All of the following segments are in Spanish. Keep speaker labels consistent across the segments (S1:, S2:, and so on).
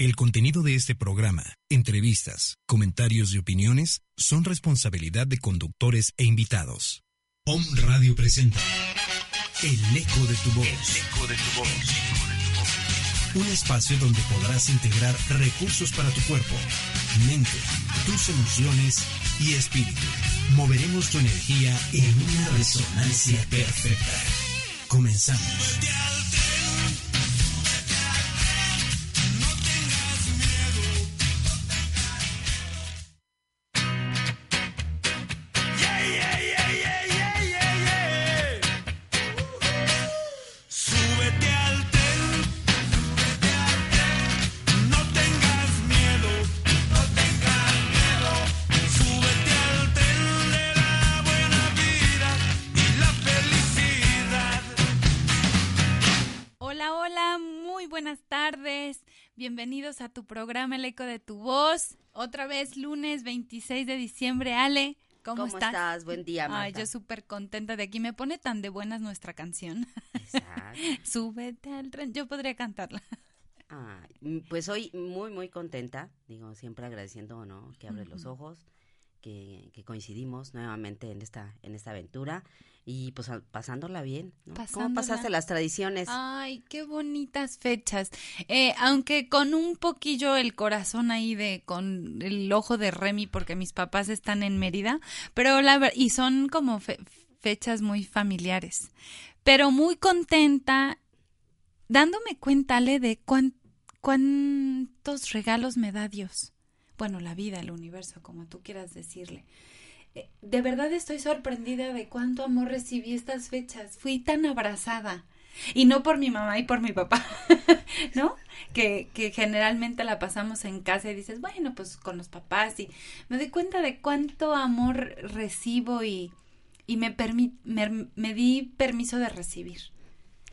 S1: El contenido de este programa, entrevistas, comentarios y opiniones son responsabilidad de conductores e invitados. Om Radio presenta El eco de tu voz. El eco de tu voz. Un espacio donde podrás integrar recursos para tu cuerpo, mente, tus emociones y espíritu. Moveremos tu energía en una resonancia perfecta. Comenzamos.
S2: Bienvenidos a tu programa El Eco de tu Voz. Otra vez lunes 26 de diciembre. Ale, ¿cómo,
S3: ¿Cómo estás? Buen día,
S2: Ay,
S3: Marta.
S2: yo súper contenta de aquí. Me pone tan de buenas nuestra canción.
S3: Exacto.
S2: Súbete al tren. Yo podría cantarla.
S3: Ay, mm, pues hoy muy, muy contenta. Digo, siempre agradeciendo, ¿no? Que abres los ojos, que, que coincidimos nuevamente en esta, en esta aventura y pues pasándola bien, ¿no? ¿Cómo pasaste las tradiciones?
S2: Ay, qué bonitas fechas. Eh, aunque con un poquillo el corazón ahí de, con el ojo de Remy, porque mis papás están en Mérida, pero la y son como fe- fechas muy familiares. Pero muy contenta, dándome cuenta, Ale, de cuán- cuántos regalos me da Dios. Bueno, la vida, el universo, como tú quieras decirle. Eh, De verdad estoy sorprendida de cuánto amor recibí estas fechas. Fui tan abrazada. Y no por mi mamá y por mi papá, ¿no? Que, que generalmente la pasamos en casa y dices, bueno, pues con los papás. Y me doy cuenta de cuánto amor recibo y, y me, permi- me, me di permiso de recibir.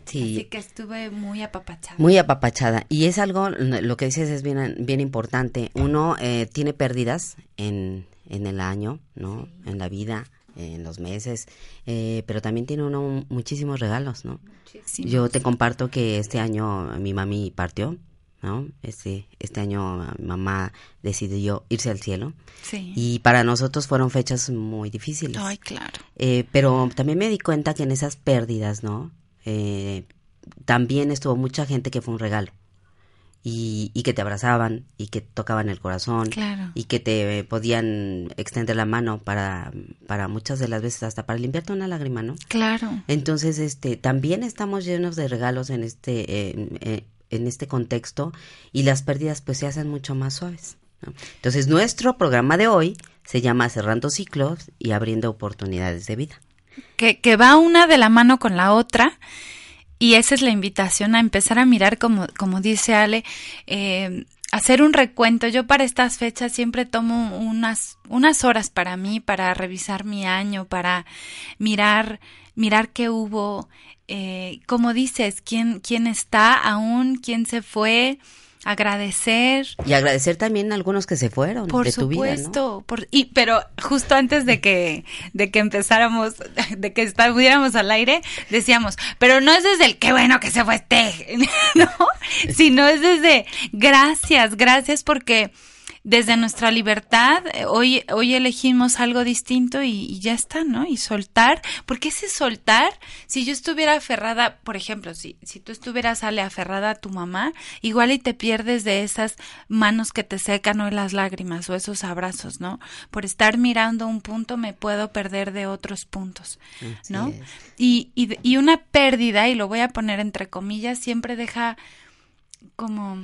S3: sí,
S2: Así que estuve muy apapachada.
S3: muy apapachada. Y es algo, lo que dices es bien, bien importante. Uno eh, tiene pérdidas en, en el año, ¿no? En la vida, en los meses, eh, pero también tiene uno muchísimos regalos, ¿no?
S2: Muchísimo.
S3: Yo te comparto que este año mi mami partió, ¿no? Este, este año mi mamá decidió irse al cielo
S2: Sí.
S3: y para nosotros fueron fechas muy difíciles.
S2: Ay, claro.
S3: Eh, pero también me di cuenta que en esas pérdidas, ¿no? Eh, también estuvo mucha gente que fue un regalo y, y que te abrazaban y que tocaban el corazón
S2: Claro.
S3: y que te podían extender la mano para, para muchas de las veces hasta para limpiarte una lágrima, ¿no?
S2: Claro.
S3: Entonces, este, también estamos llenos de regalos en este, eh, eh, en este contexto y las pérdidas pues se hacen mucho más suaves. ¿no? Entonces, nuestro programa de hoy se llama Cerrando Ciclos y Abriendo Oportunidades de Vida.
S2: que, que va una de la mano con la otra y esa es la invitación a empezar a mirar como, como dice Ale, eh, hacer un recuento. Yo para estas fechas siempre tomo unas, unas horas para mí, para revisar mi año, para mirar, mirar qué hubo, eh, como dices, quién, quién está aún, quién se fue, agradecer.
S3: Y agradecer también a algunos que se fueron
S2: Por
S3: de tu vida, ¿no?
S2: supuesto, por, y pero justo antes de que de que empezáramos, de que estuviéramos al aire, decíamos, pero no es desde el qué bueno que se fue este, ¿no? Sino es desde gracias, gracias porque desde nuestra libertad eh, hoy hoy elegimos algo distinto y, y ya está, ¿no? Y soltar, porque ese soltar, si yo estuviera aferrada, por ejemplo, si si tú estuvieras Ale aferrada a tu mamá, igual y te pierdes de esas manos que te secan o las lágrimas o esos abrazos, ¿no? Por estar mirando un punto me puedo perder de otros puntos, ¿no? Y, y, y una pérdida, y lo voy a poner entre comillas, siempre deja como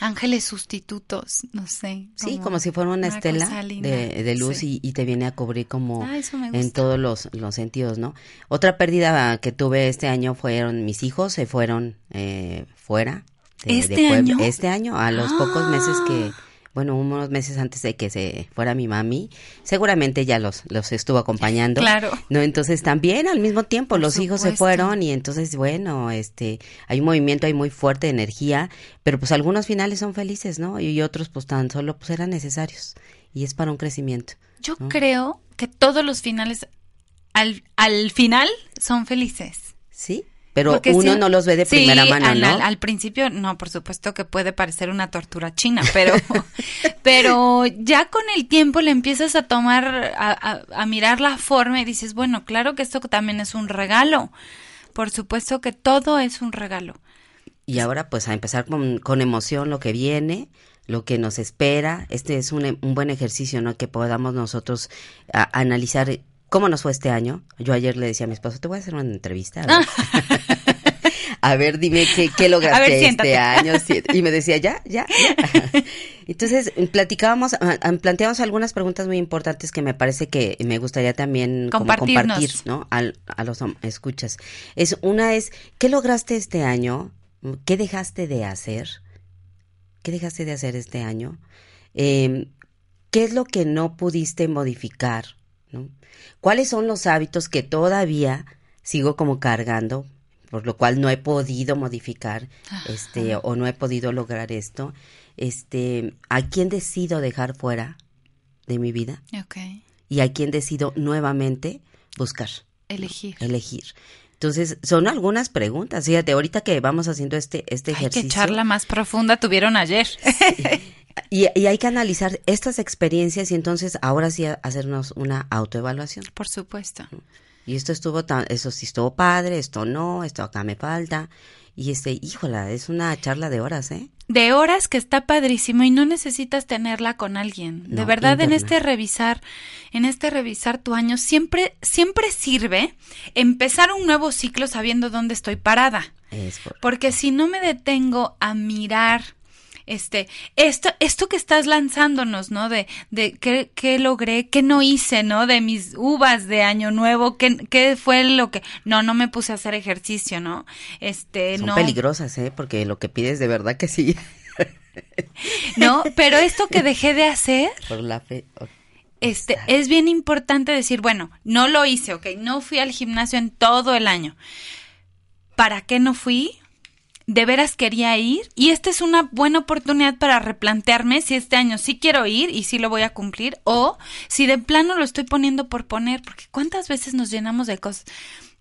S2: ángeles sustitutos, no sé.
S3: Sí, como si fuera una, estela de, de luz
S2: Sí.
S3: y, y te viene a cubrir como
S2: Ah,
S3: en todos los, los sentidos, ¿no? Otra pérdida que tuve este año fueron mis hijos, se fueron eh, fuera este,
S2: ¿Este
S3: de Puebla.
S2: año?
S3: Este año, a los pocos meses que,
S2: Ah.
S3: Bueno, unos meses antes de que se fuera mi mami, seguramente ya los, los estuvo acompañando.
S2: Claro.
S3: No, entonces también al mismo tiempo
S2: Por
S3: los hijos se fueron y entonces, bueno, este, hay un movimiento, hay muy fuerte de energía, pero pues algunos finales son felices, ¿no? Y otros pues tan solo pues eran necesarios y es para un crecimiento.
S2: Yo
S3: ¿no?
S2: creo que todos los finales al, al final son felices.
S3: Sí, pero
S2: Porque
S3: uno no los ve de
S2: sí,
S3: primera mano,
S2: al,
S3: ¿no?
S2: al- al principio, no, por supuesto que puede parecer una tortura china, pero, pero ya con el tiempo le empiezas a tomar, a, a- a mirar la forma y dices, bueno, claro que esto también es un regalo. Por supuesto que todo es un regalo.
S3: Y ahora pues a empezar con, con emoción lo que viene, lo que nos espera. Este es un, un buen ejercicio, ¿no? Que podamos nosotros a- analizar cómo nos fue este año. Yo ayer le decía a mi esposo, te voy a hacer una entrevista. A ver, A ver, dime qué, qué lograste
S2: ver,
S3: este año. Y me decía, ya, ya, ya. Entonces, platicábamos, ah, ah, planteamos algunas preguntas muy importantes que me parece que me gustaría también compartir, ¿no? A los escuchas. Es, una es, ¿qué lograste este año? ¿Qué dejaste de hacer? ¿Qué dejaste de hacer este año? Eh, ¿Qué es lo que no pudiste modificar? ¿No? ¿Cuáles son los hábitos que todavía sigo como cargando, por lo cual no he podido modificar, este, o no he podido lograr esto? Este, ¿a quién decido dejar fuera de mi vida? Y a quién decido nuevamente buscar,
S2: Elegir.
S3: elegir. Entonces, son algunas preguntas. Fíjate, ahorita que vamos haciendo este, este
S2: Ay,
S3: ejercicio.
S2: qué charla más profunda tuvieron ayer.
S3: Y, y hay que analizar estas experiencias y entonces ahora sí hacernos una autoevaluación.
S2: Por supuesto.
S3: Y esto estuvo tan, eso sí estuvo padre, esto no, esto acá me falta. Y este, híjola, es una charla de horas, ¿eh?
S2: de horas que está padrísimo y no necesitas tenerla con alguien. de verdad, en este revisar, en este revisar tu año, siempre, siempre sirve empezar un nuevo ciclo sabiendo dónde estoy parada.
S3: Es por-
S2: Porque si no me detengo a mirar este, esto, esto que estás lanzándonos, ¿no? De, de qué, qué logré, qué no hice, ¿no? De mis uvas de año nuevo, qué, qué fue lo que, no, no me puse a hacer ejercicio, ¿no? Este,
S3: son
S2: no.
S3: peligrosas, ¿eh? Porque lo que pides de verdad que sí.
S2: No, pero esto que dejé de hacer,
S3: por la fe.
S2: este, es bien importante decir, bueno, no lo hice, ok, no fui al gimnasio en todo el año. ¿Para qué no fui? De veras quería ir y esta es una buena oportunidad para replantearme si este año sí quiero ir y sí lo voy a cumplir o si de plano lo estoy poniendo por poner, porque cuántas veces nos llenamos de cosas.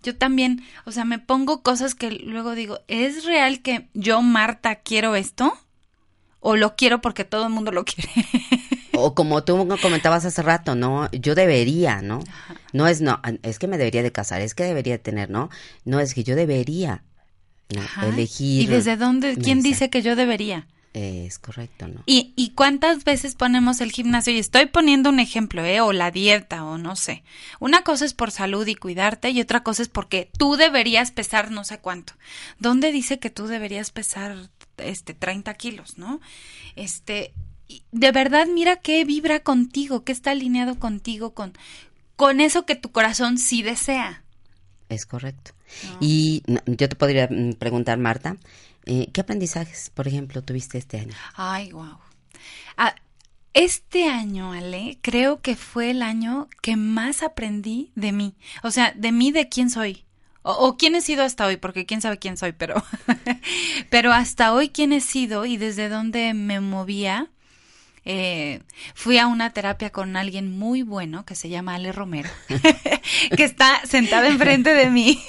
S2: Yo también, o sea, me pongo cosas que luego digo, ¿es real que yo, Marta, quiero esto? ¿O lo quiero porque todo el mundo lo quiere?
S3: O como tú comentabas hace rato, ¿no? Yo debería, ¿no? No es no, es que me debería de casar, es que debería tener, ¿no? No es que yo debería.
S2: Ajá.
S3: elegir.
S2: ¿Y desde dónde? ¿Quién dice que yo debería?
S3: Es correcto, ¿no?
S2: ¿Y, ¿Y cuántas veces ponemos el gimnasio? Y estoy poniendo un ejemplo, ¿eh? O la dieta, o no sé. Una cosa es por salud y cuidarte, y otra cosa es porque tú deberías pesar no sé cuánto. ¿Dónde dice que tú deberías pesar este 30 kilos, no? Este, y de verdad, mira qué vibra contigo, qué está alineado contigo, con, con eso que tu corazón sí desea.
S3: Es correcto. Y no, yo te podría mm, preguntar, Marta, eh, ¿qué aprendizajes, por ejemplo, tuviste este año?
S2: Ay, wow. este año, Ale, creo que fue el año que más aprendí de mí. O sea, de mí, de quién soy. O, o quién he sido hasta hoy, porque quién sabe quién soy, pero, pero hasta hoy quién he sido y desde dónde me movía. Eh, fui a una terapia con alguien muy bueno que se llama Ale Romero, que está sentada enfrente de mí,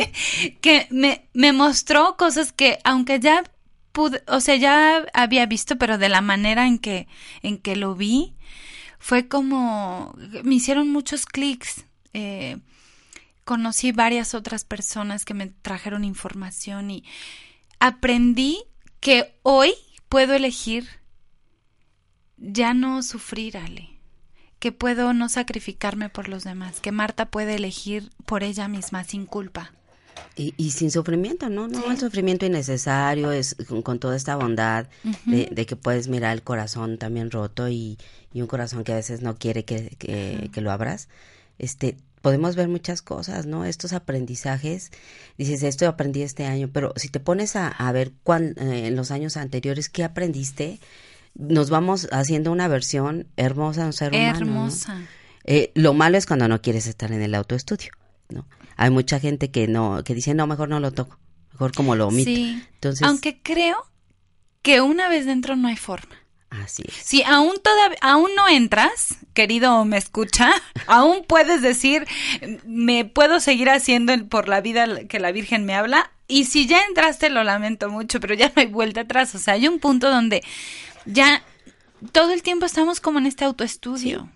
S2: que me, me mostró cosas que, aunque ya pude, o sea, ya había visto, pero de la manera en que, en que lo vi, fue como, me hicieron muchos clics. Eh, conocí varias otras personas que me trajeron información y aprendí que hoy puedo elegir ya no sufrir, Ale, que puedo no sacrificarme por los demás, que Marta puede elegir por ella misma sin culpa.
S3: Y, y sin sufrimiento, ¿no? No, el sufrimiento innecesario es con, con toda esta bondad de, de que puedes mirar el corazón también roto y, y un corazón que a veces no quiere que, que, que lo abras. Este, podemos ver muchas cosas, ¿no? Estos aprendizajes, dices, esto aprendí este año, pero si te pones a, a ver cuán, eh, en los años anteriores qué aprendiste, nos vamos haciendo una versión hermosa de un ser humano. Eh, lo malo es cuando no quieres estar en el autoestudio, ¿no? Hay mucha gente que no, que dice, no, mejor no lo toco, mejor como lo omito.
S2: Sí.
S3: Entonces,
S2: Aunque creo que una vez dentro no hay forma.
S3: así es.
S2: Si aún todavía, aún no entras, querido me escucha, aún puedes decir, me puedo seguir haciendo el- por la vida que la Virgen me habla. Y si ya entraste, lo lamento mucho, pero ya no hay vuelta atrás. O sea, hay un punto donde ya todo el tiempo estamos como en este autoestudio.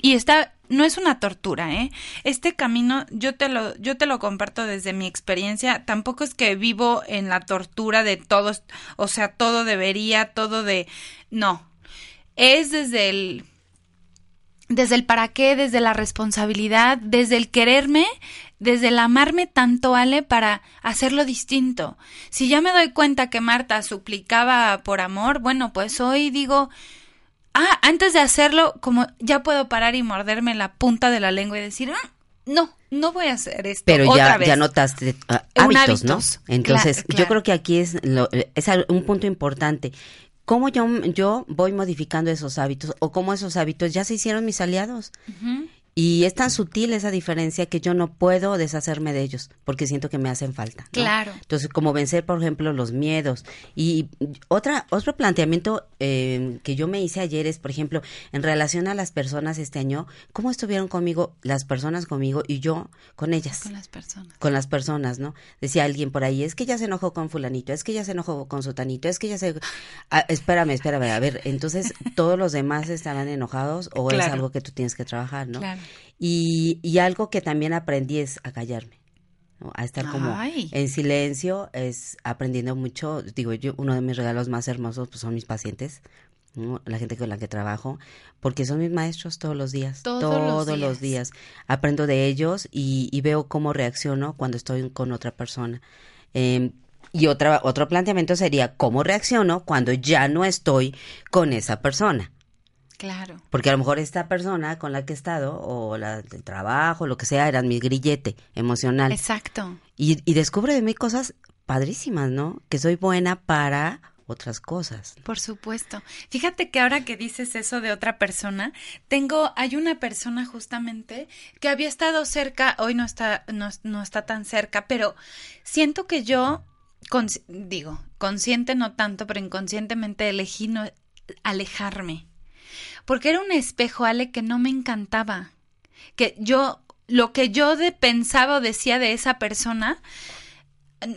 S2: Y está, no es una tortura, ¿eh? Este camino, yo te lo, yo te lo comparto desde mi experiencia. Tampoco es que vivo en la tortura de todos, o sea, todo debería, todo de, no. Es desde el, desde el para qué, desde la responsabilidad, desde el quererme, desde el amarme tanto, Ale, para hacerlo distinto. Si ya me doy cuenta que Marta suplicaba por amor, bueno, pues hoy digo, ah, antes de hacerlo, como ya puedo parar y morderme la punta de la lengua y decir, "Ah, no, no voy a hacer esto.
S3: Pero
S2: otra
S3: ya,
S2: vez".
S3: ya notaste
S2: Un
S3: hábitos, ¿no? Entonces,
S2: claro,
S3: yo creo que aquí es, lo- es un punto importante. ¿Cómo yo, yo voy modificando esos hábitos o cómo esos hábitos ya se hicieron mis aliados? Y es tan sutil esa diferencia que yo no puedo deshacerme de ellos porque siento que me hacen falta. ¿no?
S2: Claro.
S3: Entonces, como vencer, por ejemplo, los miedos. Y otra, otro planteamiento eh, que yo me hice ayer es, por ejemplo, en relación a las personas este año, ¿cómo estuvieron conmigo las personas conmigo y yo con ellas?
S2: Con las personas.
S3: con las personas, ¿no? Decía alguien por ahí, es que ya se enojó con fulanito, es que ya se enojó con sotanito, es que ya se... Ah, espérame, espérame, a ver, entonces todos los demás estarán enojados o es algo que tú tienes que trabajar, ¿no?
S2: Claro.
S3: Y, y algo que también aprendí es a callarme, ¿no? A estar como
S2: Ay.
S3: en silencio, es aprendiendo mucho, digo, yo uno de mis regalos más hermosos pues son mis pacientes, ¿no? la gente con la que trabajo, porque son mis maestros todos los días,
S2: Todos los
S3: todos los
S2: días.
S3: días. Aprendo de ellos y, y veo cómo reacciono cuando estoy con otra persona. Eh, y otra, otro planteamiento sería cómo reacciono cuando ya no estoy con esa persona.
S2: Claro.
S3: Porque a lo mejor esta persona con la que he estado, o la del trabajo, lo que sea, eran mi grillete emocional.
S2: Exacto.
S3: Y, y descubro de mí cosas padrísimas, ¿no? Que soy buena para otras cosas.
S2: Por supuesto. Fíjate que ahora que dices eso de otra persona, tengo, hay una persona justamente que había estado cerca, hoy no está, no, no está tan cerca, pero siento que yo, digo, consciente no tanto, pero inconscientemente elegí no, alejarme. Porque era un espejo, Ale, que no me encantaba. Que yo, lo que yo pensaba o decía de esa persona,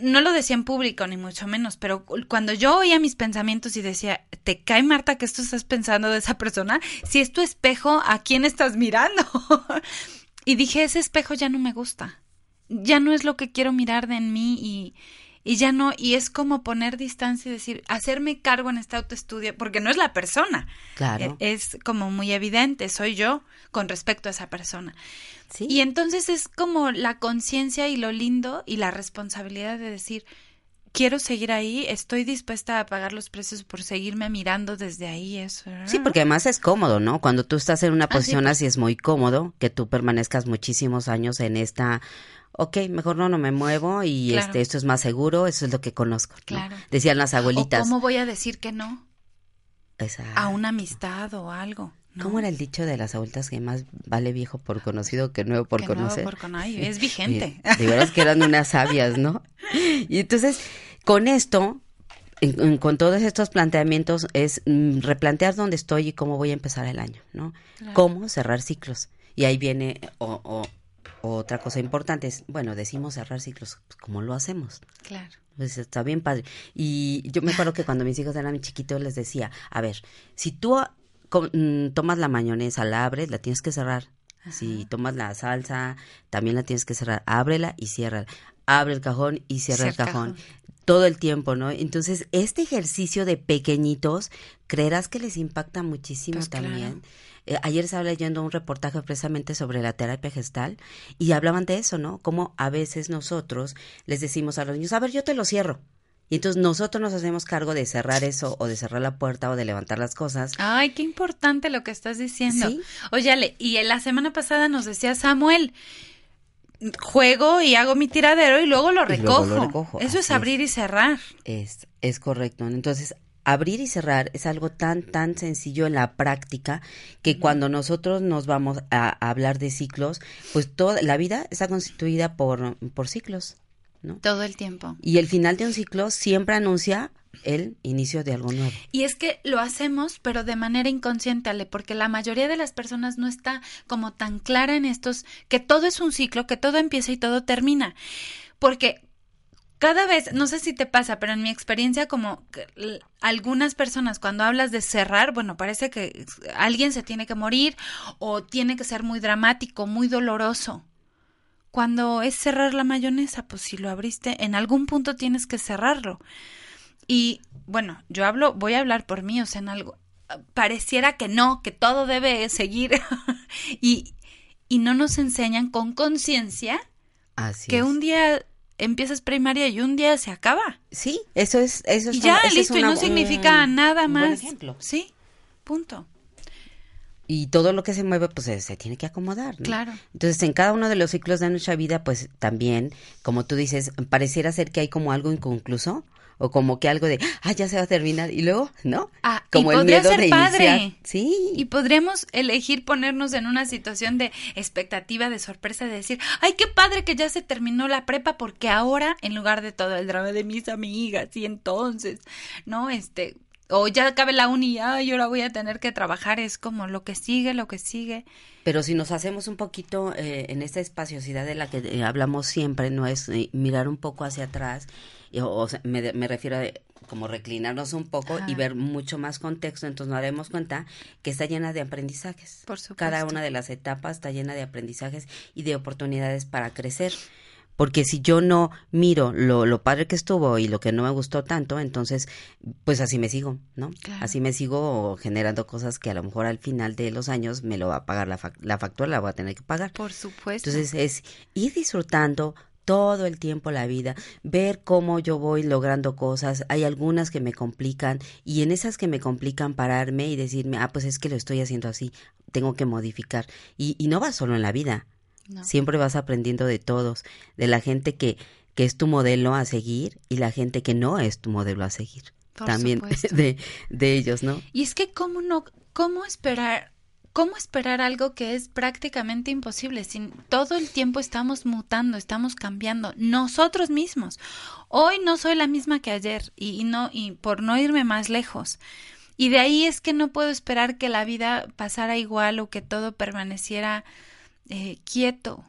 S2: no lo decía en público, ni mucho menos, pero cu- cuando yo oía mis pensamientos y decía, ¿te cae Marta que esto estás pensando de esa persona? Si es tu espejo, ¿a quién estás mirando? y dije, ese espejo ya no me gusta. Ya no es lo que quiero mirar de en mí y, y ya no, y es como poner distancia y decir, hacerme cargo en este autoestudio, porque no es la persona.
S3: Claro.
S2: E- Es como muy evidente, soy yo con respecto a esa persona.
S3: Sí.
S2: Y entonces es como la conciencia y lo lindo y la responsabilidad de decir, quiero seguir ahí, estoy dispuesta a pagar los precios por seguirme mirando desde ahí. Eso.
S3: Sí, porque además es cómodo, ¿no? Cuando tú estás en una
S2: Ah,
S3: posición
S2: pues.
S3: así es muy cómodo que tú permanezcas muchísimos años en esta, ok, mejor no, no me muevo y
S2: Claro.
S3: este, esto es más seguro, eso es lo que conozco. ¿no?
S2: Claro.
S3: Decían las
S2: ¿O
S3: abuelitas.
S2: cómo voy a decir que no a una amistad o algo? ¿No?
S3: ¿Cómo era el dicho de las abuelitas que más vale viejo por conocido que nuevo por
S2: Que nuevo
S3: conocer?
S2: por con- ay, es vigente.
S3: De veras que eran unas sabias, ¿no? Y entonces, con esto, en- en- con todos estos planteamientos, es mm, replantear dónde estoy y cómo voy a empezar el año, ¿no?
S2: Claro.
S3: Cómo cerrar ciclos. Y ahí viene o- o- otra cosa importante, es, bueno, decimos cerrar ciclos, pues, ¿cómo lo hacemos?
S2: Claro.
S3: Pues está bien padre. Y yo me acuerdo que cuando mis hijos eran chiquitos les decía, a ver, si tú tomas la mayonesa, la abres, la tienes que cerrar. Si tomas la salsa, también la tienes que cerrar. Ábrela y ciérrala. Abre el cajón y cierra el
S2: Cierra el
S3: cajón.
S2: cajón.
S3: Todo el tiempo, ¿no? Entonces, este ejercicio de pequeñitos, creerás que les impacta muchísimo
S2: Pues claro.
S3: también. Eh, ayer estaba leyendo un reportaje precisamente sobre la terapia gestal y hablaban de eso, ¿no? Como a veces nosotros les decimos a los niños, a ver, yo te lo cierro. Y entonces nosotros nos hacemos cargo de cerrar eso o de cerrar la puerta o de levantar las cosas.
S2: Ay, qué importante lo que estás diciendo.
S3: Sí.
S2: Y en la semana pasada nos decía Samuel, juego y hago mi tiradero y luego lo recojo.
S3: luego lo recojo,
S2: Eso es abrir y cerrar.
S3: Es, es correcto. Entonces, abrir y cerrar es algo tan, tan sencillo en la práctica que cuando nosotros nos vamos a, a hablar de ciclos, pues toda la vida está constituida por, por ciclos, ¿no?
S2: Todo el tiempo.
S3: Y el final de un ciclo siempre anuncia el inicio de algo nuevo.
S2: Y es que lo hacemos, pero de manera inconsciente, Ale, porque la mayoría de las personas no está como tan clara en estos, que todo es un ciclo, que todo empieza y todo termina. Porque cada vez, no sé si te pasa, pero en mi experiencia como algunas personas cuando hablas de cerrar, bueno, parece que alguien se tiene que morir o tiene que ser muy dramático, muy doloroso. Cuando es cerrar la mayonesa, pues si lo abriste, en algún punto tienes que cerrarlo. Y bueno, yo hablo, voy a hablar por mí, o sea, en algo pareciera que no, que todo debe seguir y, y no nos enseñan con conciencia que
S3: es.
S2: un día empiezas primaria y un día se acaba.
S3: Sí, eso es, eso es
S2: Y ya,
S3: ese es
S2: listo, y
S3: una-
S2: no significa nada
S3: un buen
S2: más.
S3: ejemplo.
S2: Sí, punto.
S3: Y todo lo que se mueve, pues se, se tiene que acomodar. ¿no?
S2: Claro.
S3: Entonces, en cada uno de los ciclos de nuestra vida, pues también, como tú dices, pareciera ser que hay como algo inconcluso o como que algo de, ah, ya se va a terminar y luego, ¿no?
S2: Ah, y
S3: como el
S2: podría
S3: miedo
S2: ser
S3: de
S2: padre.
S3: iniciar. Sí.
S2: Y podríamos elegir ponernos en una situación de expectativa, de sorpresa, de decir, ay, qué padre que ya se terminó la prepa, porque ahora, en lugar de todo el drama de mis amigas, y entonces, ¿no? Este, o ya acabe la uni, ay, ahora voy a tener que trabajar, es como lo que sigue, lo que sigue.
S3: Pero si nos hacemos un poquito eh, en esta espaciosidad de la que eh, hablamos siempre, no es eh, mirar un poco hacia atrás, o, o sea, me, me refiero a como reclinarnos un poco y ver mucho más contexto, entonces nos daremos cuenta que está llena de aprendizajes.
S2: Por supuesto.
S3: Cada una de las etapas está llena de aprendizajes y de oportunidades para crecer. Porque si yo no miro lo, lo padre que estuvo y lo que no me gustó tanto, entonces, pues así me sigo, ¿no?
S2: Claro.
S3: Así me sigo generando cosas que a lo mejor al final de los años me lo va a pagar la, fac- la factura, la voy a tener que pagar.
S2: Por supuesto.
S3: Entonces es ir disfrutando todo el tiempo la vida, ver cómo yo voy logrando cosas, hay algunas que me complican y en esas que me complican pararme y decirme, ah, pues es que lo estoy haciendo así, tengo que modificar. Y, y no va solo en la vida,
S2: No.
S3: siempre vas aprendiendo de todos, de la gente que, que es tu modelo a seguir y la gente que no es tu modelo a seguir.
S2: Por
S3: También de, de ellos, ¿no?
S2: Y es que cómo no, cómo esperar, cómo esperar algo que es prácticamente imposible. Sin todo el tiempo estamos mutando, estamos cambiando nosotros mismos. Hoy no soy la misma que ayer y, y no y por no irme más lejos. Y de ahí es que no puedo esperar que la vida pasara igual o que todo permaneciera eh, quieto.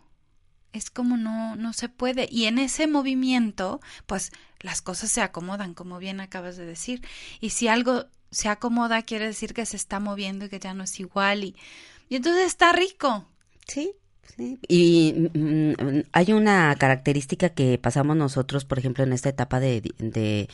S2: Es como no, no se puede. Y en ese movimiento, pues las cosas se acomodan, como bien acabas de decir. Y si algo se acomoda, quiere decir que se está moviendo y que ya no es igual. Y, y entonces está rico.
S3: Sí, sí. Y mm, mm, hay una característica que pasamos nosotros, por ejemplo, en esta etapa de, de,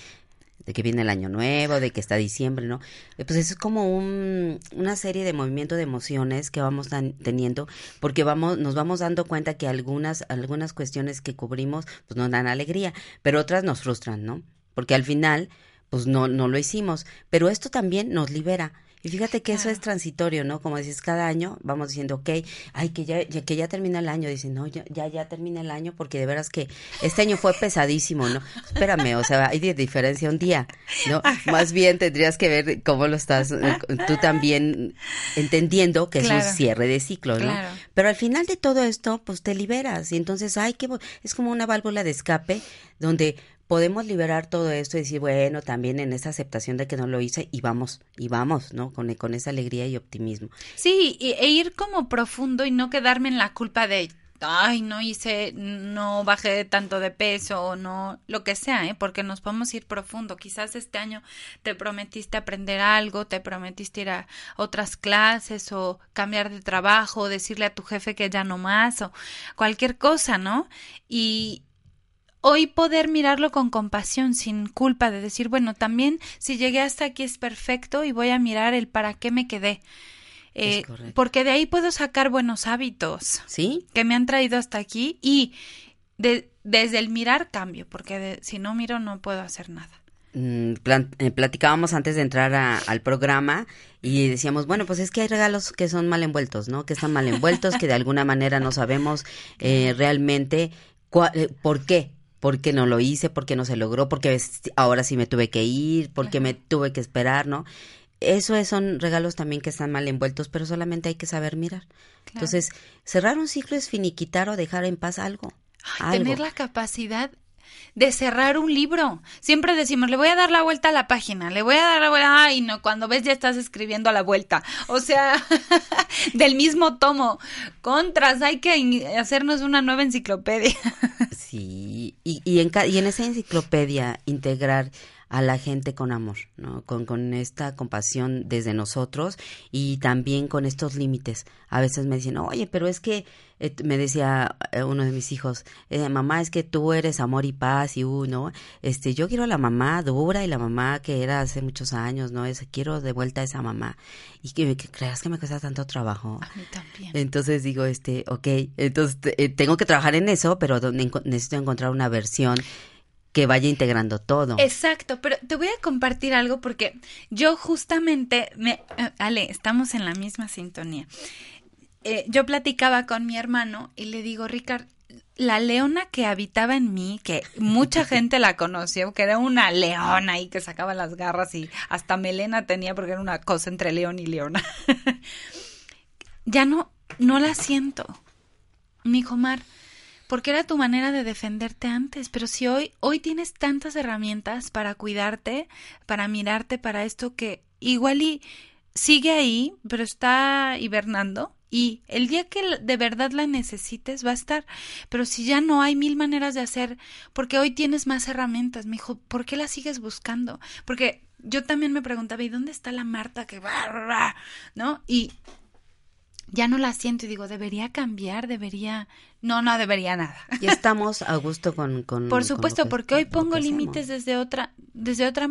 S3: de que viene el año nuevo, de que está diciembre, ¿no? Eh, Pues es como un, una serie de movimiento de emociones que vamos teniendo, porque vamos, nos vamos dando cuenta que algunas, algunas cuestiones que cubrimos, pues nos dan alegría, pero otras nos frustran, ¿no? Porque al final, pues no, no lo hicimos, pero esto también nos libera. Y fíjate que eso es transitorio, ¿no? Como dices, cada año vamos diciendo, ok, ay, que ya, ya- que ya termina el año. Dicen, no, ya, ya, ya termina el año porque de veras que este año fue pesadísimo, ¿no? Espérame, o sea, hay de diferencia un día, ¿no? Más bien tendrías que ver cómo lo estás, eh, tú también entendiendo que es un cierre de ciclo, ¿no?
S2: Claro.
S3: Pero al final de todo esto, pues te liberas y entonces, ay, qué bo- es como una válvula de escape donde podemos liberar todo esto y decir, bueno, también en esa aceptación de que no lo hice y vamos, y vamos, ¿no? Con, con esa alegría y optimismo.
S2: Sí, y- e ir como profundo y no quedarme en la culpa de, ay, no hice, no bajé tanto de peso o no, lo que sea, ¿eh? Porque nos podemos ir profundo. Quizás este año te prometiste aprender algo, te prometiste ir a otras clases o cambiar de trabajo, o decirle a tu jefe que ya no más o cualquier cosa, ¿no? Y, hoy poder mirarlo con compasión, sin culpa, de decir, bueno, también si llegué hasta aquí es perfecto y voy a mirar el para qué me quedé. Eh,
S3: Es correcto.
S2: porque de ahí puedo sacar buenos hábitos
S3: ¿Sí?
S2: que me han traído hasta aquí y de- desde el mirar cambio, porque de- si no miro no puedo hacer nada.
S3: Mm, plan- eh, platicábamos antes de entrar a- al programa y decíamos, bueno, pues es que hay regalos que son mal envueltos, ¿no? Que están mal envueltos, que de alguna manera no sabemos eh, realmente cua- eh, por qué. ¿Por qué no lo hice? ¿Por qué no se logró? ¿Por qué es- ahora sí me tuve que ir? ¿Por qué me tuve que esperar? ¿No? Eso es- son regalos también que están mal envueltos, pero solamente hay que saber mirar. Entonces, cerrar un ciclo es finiquitar o dejar en paz algo.
S2: Ay,
S3: algo.
S2: tener la capacidad de cerrar un libro. Siempre decimos, le voy a dar la vuelta a la página, le voy a dar la vuelta, ay, no, cuando ves ya estás escribiendo a la vuelta. O sea, del mismo tomo. Contras, hay que hacernos una nueva enciclopedia.
S3: Sí, y, y, en, y en esa enciclopedia integrar a la gente con amor, ¿no? Con, con esta compasión desde nosotros y también con estos límites. A veces me dicen, oye, pero es que, eh, me decía eh, uno de mis hijos, eh, mamá, es que tú eres amor y paz y uno, este, yo quiero a la mamá dura y la mamá que era hace muchos años, ¿no? Es, quiero de vuelta a esa mamá. Y que, que creas que me cuesta tanto trabajo.
S2: A mí también.
S3: Entonces digo, este, ok, entonces eh, tengo que trabajar en eso, pero necesito encontrar una versión que vaya integrando todo.
S2: Exacto, pero te voy a compartir algo porque yo justamente, me, eh, Ale, estamos en la misma sintonía. Eh, yo platicaba con mi hermano y le digo, Ricard, la leona que habitaba en mí, que mucha gente la conoció, que era una leona ahí que sacaba las garras y hasta melena tenía porque era una cosa entre león y leona. ya no, no la siento. Me dijo, Mar, porque era tu manera de defenderte antes, pero si hoy, hoy tienes tantas herramientas para cuidarte, para mirarte, para esto que igual y sigue ahí, pero está hibernando y el día que de verdad la necesites va a estar, pero si ya no hay mil maneras de hacer, porque hoy tienes más herramientas, me dijo, ¿por qué la sigues buscando? Porque yo también me preguntaba, ¿y dónde está la Marta que va, ¿no? Y ya no la siento y digo, debería cambiar, debería, no, no debería nada.
S3: Y estamos a gusto con... con
S2: Por supuesto, porque hoy pongo límites desde otra, desde otra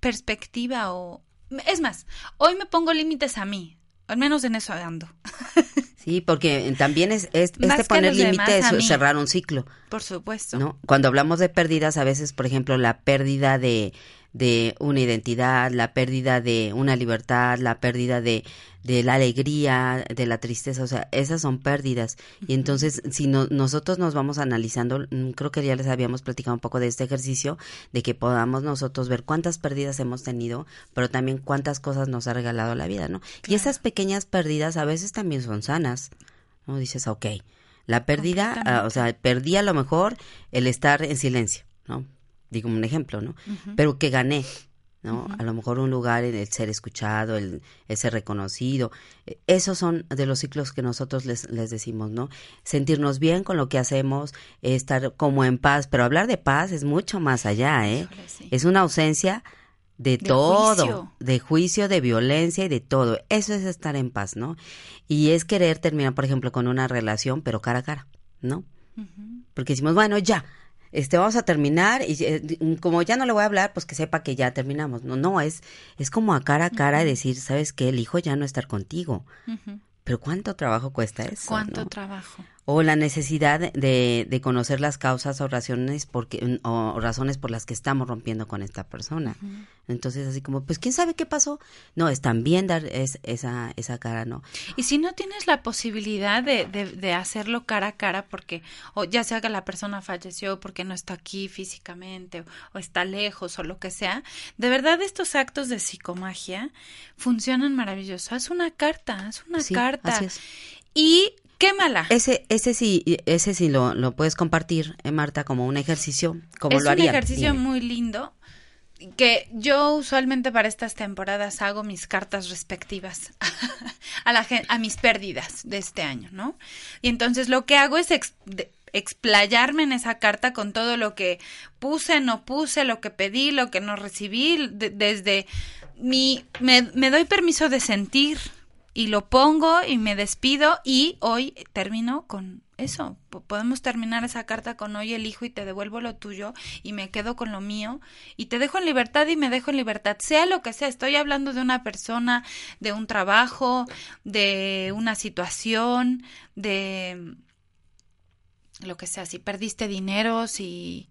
S2: perspectiva o es más, hoy me pongo límites a mí, al menos en eso ando.
S3: Sí, porque también es, es- este poner
S2: mí.
S3: es cerrar un ciclo.
S2: Por supuesto.
S3: ¿no? Cuando hablamos de pérdidas, a veces, por ejemplo, la pérdida de, de una identidad, la pérdida de una libertad, la pérdida de, de la alegría, de la tristeza, o sea, esas son pérdidas. Y entonces, si no- nosotros nos vamos analizando, mm, creo que ya les habíamos platicado un poco de este ejercicio, de que podamos nosotros ver cuántas pérdidas hemos tenido, pero también cuántas cosas nos ha regalado la vida, ¿no? Y esas pequeñas pérdidas a veces también son sanas, ¿no? Dices, ok, la pérdida, ah, o sea, perdí a lo mejor el estar en silencio, ¿no? Digo un ejemplo, ¿no? Pero que gané, ¿no? A lo mejor un lugar, el, el ser escuchado, el, el ser reconocido. Eh, Esos son de los ciclos que nosotros les, les decimos, ¿no? Sentirnos bien con lo que hacemos, estar como en paz, pero hablar de paz es mucho más allá, ¿eh?
S2: Híjole, sí.
S3: Es una ausencia de,
S2: De
S3: todo,
S2: juicio.
S3: de juicio, de violencia y de todo. Eso es estar en paz, ¿no? Y es querer terminar, por ejemplo, con una relación, pero cara a cara, ¿no? Porque decimos, bueno, ya, este, vamos a terminar y eh, como ya no le voy a hablar, pues que sepa que ya terminamos. No, no, es, es como a cara a cara decir, ¿sabes qué? Elijo ya no estar contigo. Pero ¿cuánto trabajo cuesta eso?
S2: ¿Cuánto
S3: no?
S2: trabajo?
S3: O la necesidad de, de conocer las causas o razones, porque, o razones por las que estamos rompiendo con esta persona. Entonces, así como, pues, ¿quién sabe qué pasó? No, es también dar es, esa, esa cara, ¿no?
S2: Y si no tienes la posibilidad de, de, de hacerlo cara a cara, porque o ya sea que la persona falleció porque no está aquí físicamente o, o está lejos o lo que sea, de verdad estos actos de psicomagia funcionan maravilloso. Haz una carta, haz una
S3: Sí,
S2: carta
S3: así es.
S2: y quémala.
S3: Ese, ese sí, ese sí lo, lo puedes compartir, eh, Marta, como un ejercicio, como
S2: es
S3: lo haría.
S2: un ejercicio
S3: Dime.
S2: muy lindo que yo usualmente para estas temporadas hago mis cartas respectivas a la a mis pérdidas de este año, ¿no? Y entonces lo que hago es ex- de- explayarme en esa carta con todo lo que puse, no puse, lo que pedí, lo que no recibí, de- desde mi me, me doy permiso de sentir y lo pongo y me despido y hoy termino con eso. Podemos terminar esa carta con hoy elijo y te devuelvo lo tuyo y me quedo con lo mío y te dejo en libertad y me dejo en libertad, sea lo que sea. Estoy hablando de una persona, de un trabajo, de una situación, de lo que sea, si perdiste dinero, si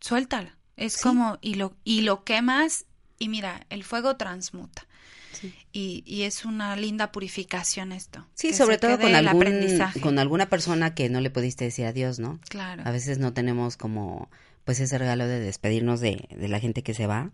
S2: suéltala. Es
S3: Sí.
S2: como, y lo, y lo quemas, y mira, el fuego transmuta.
S3: Sí.
S2: Y, y es una linda purificación esto.
S3: Sí, sobre todo con algún, con alguna persona que no le pudiste decir adiós, ¿no?
S2: Claro.
S3: A veces no tenemos como, pues ese regalo de despedirnos de, de la gente que se va,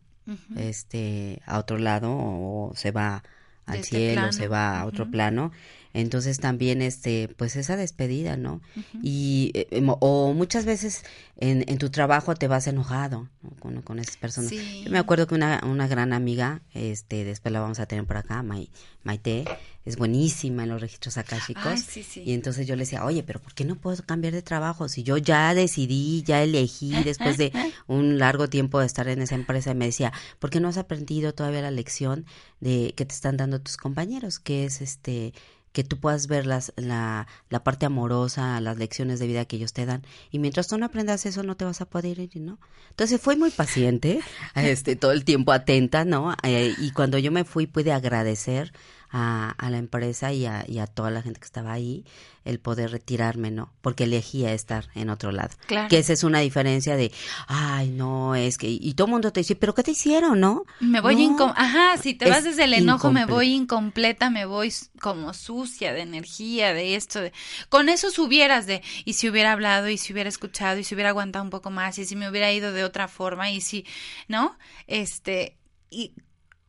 S3: este, a otro lado o se va al
S2: este
S3: cielo,
S2: plano.
S3: se va a otro plano. Entonces también, este, pues esa despedida, ¿no? Y, eh, em, o muchas veces en, en tu trabajo te vas enojado ¿no? con, con esas personas.
S2: Sí.
S3: Yo me acuerdo que una, una gran amiga, este, después la vamos a tener por acá, Mai- Maite, es buenísima en los registros akáshicos.
S2: Sí, sí.
S3: Y entonces yo le decía, oye, pero ¿por qué no puedo cambiar de trabajo? Si yo ya decidí, ya elegí después de un largo tiempo de estar en esa empresa, y me decía, ¿por qué no has aprendido todavía la lección de que te están dando tus compañeros? Que es este que tú puedas ver las, la, la parte amorosa, las lecciones de vida que ellos te dan. Y mientras tú no aprendas eso, no te vas a poder ir, ¿no? Entonces fue muy paciente, este, todo el tiempo atenta, ¿no? Eh, y cuando yo me fui pude agradecer a, a la empresa y a, y a toda la gente que estaba ahí el poder retirarme, ¿no? Porque elegía estar en otro lado.
S2: Claro.
S3: Que esa es una diferencia de, ay, no, es que, y todo el mundo te dice, pero ¿qué te hicieron, no?
S2: Me voy
S3: No,
S2: incom Ajá, si te vas desde el enojo, me voy incompleta, me voy como sucia de energía, de esto. De... Con eso subieras de, y si hubiera hablado, y si hubiera escuchado, y si hubiera aguantado un poco más, y si me hubiera ido de otra forma, y si, ¿no? Este, y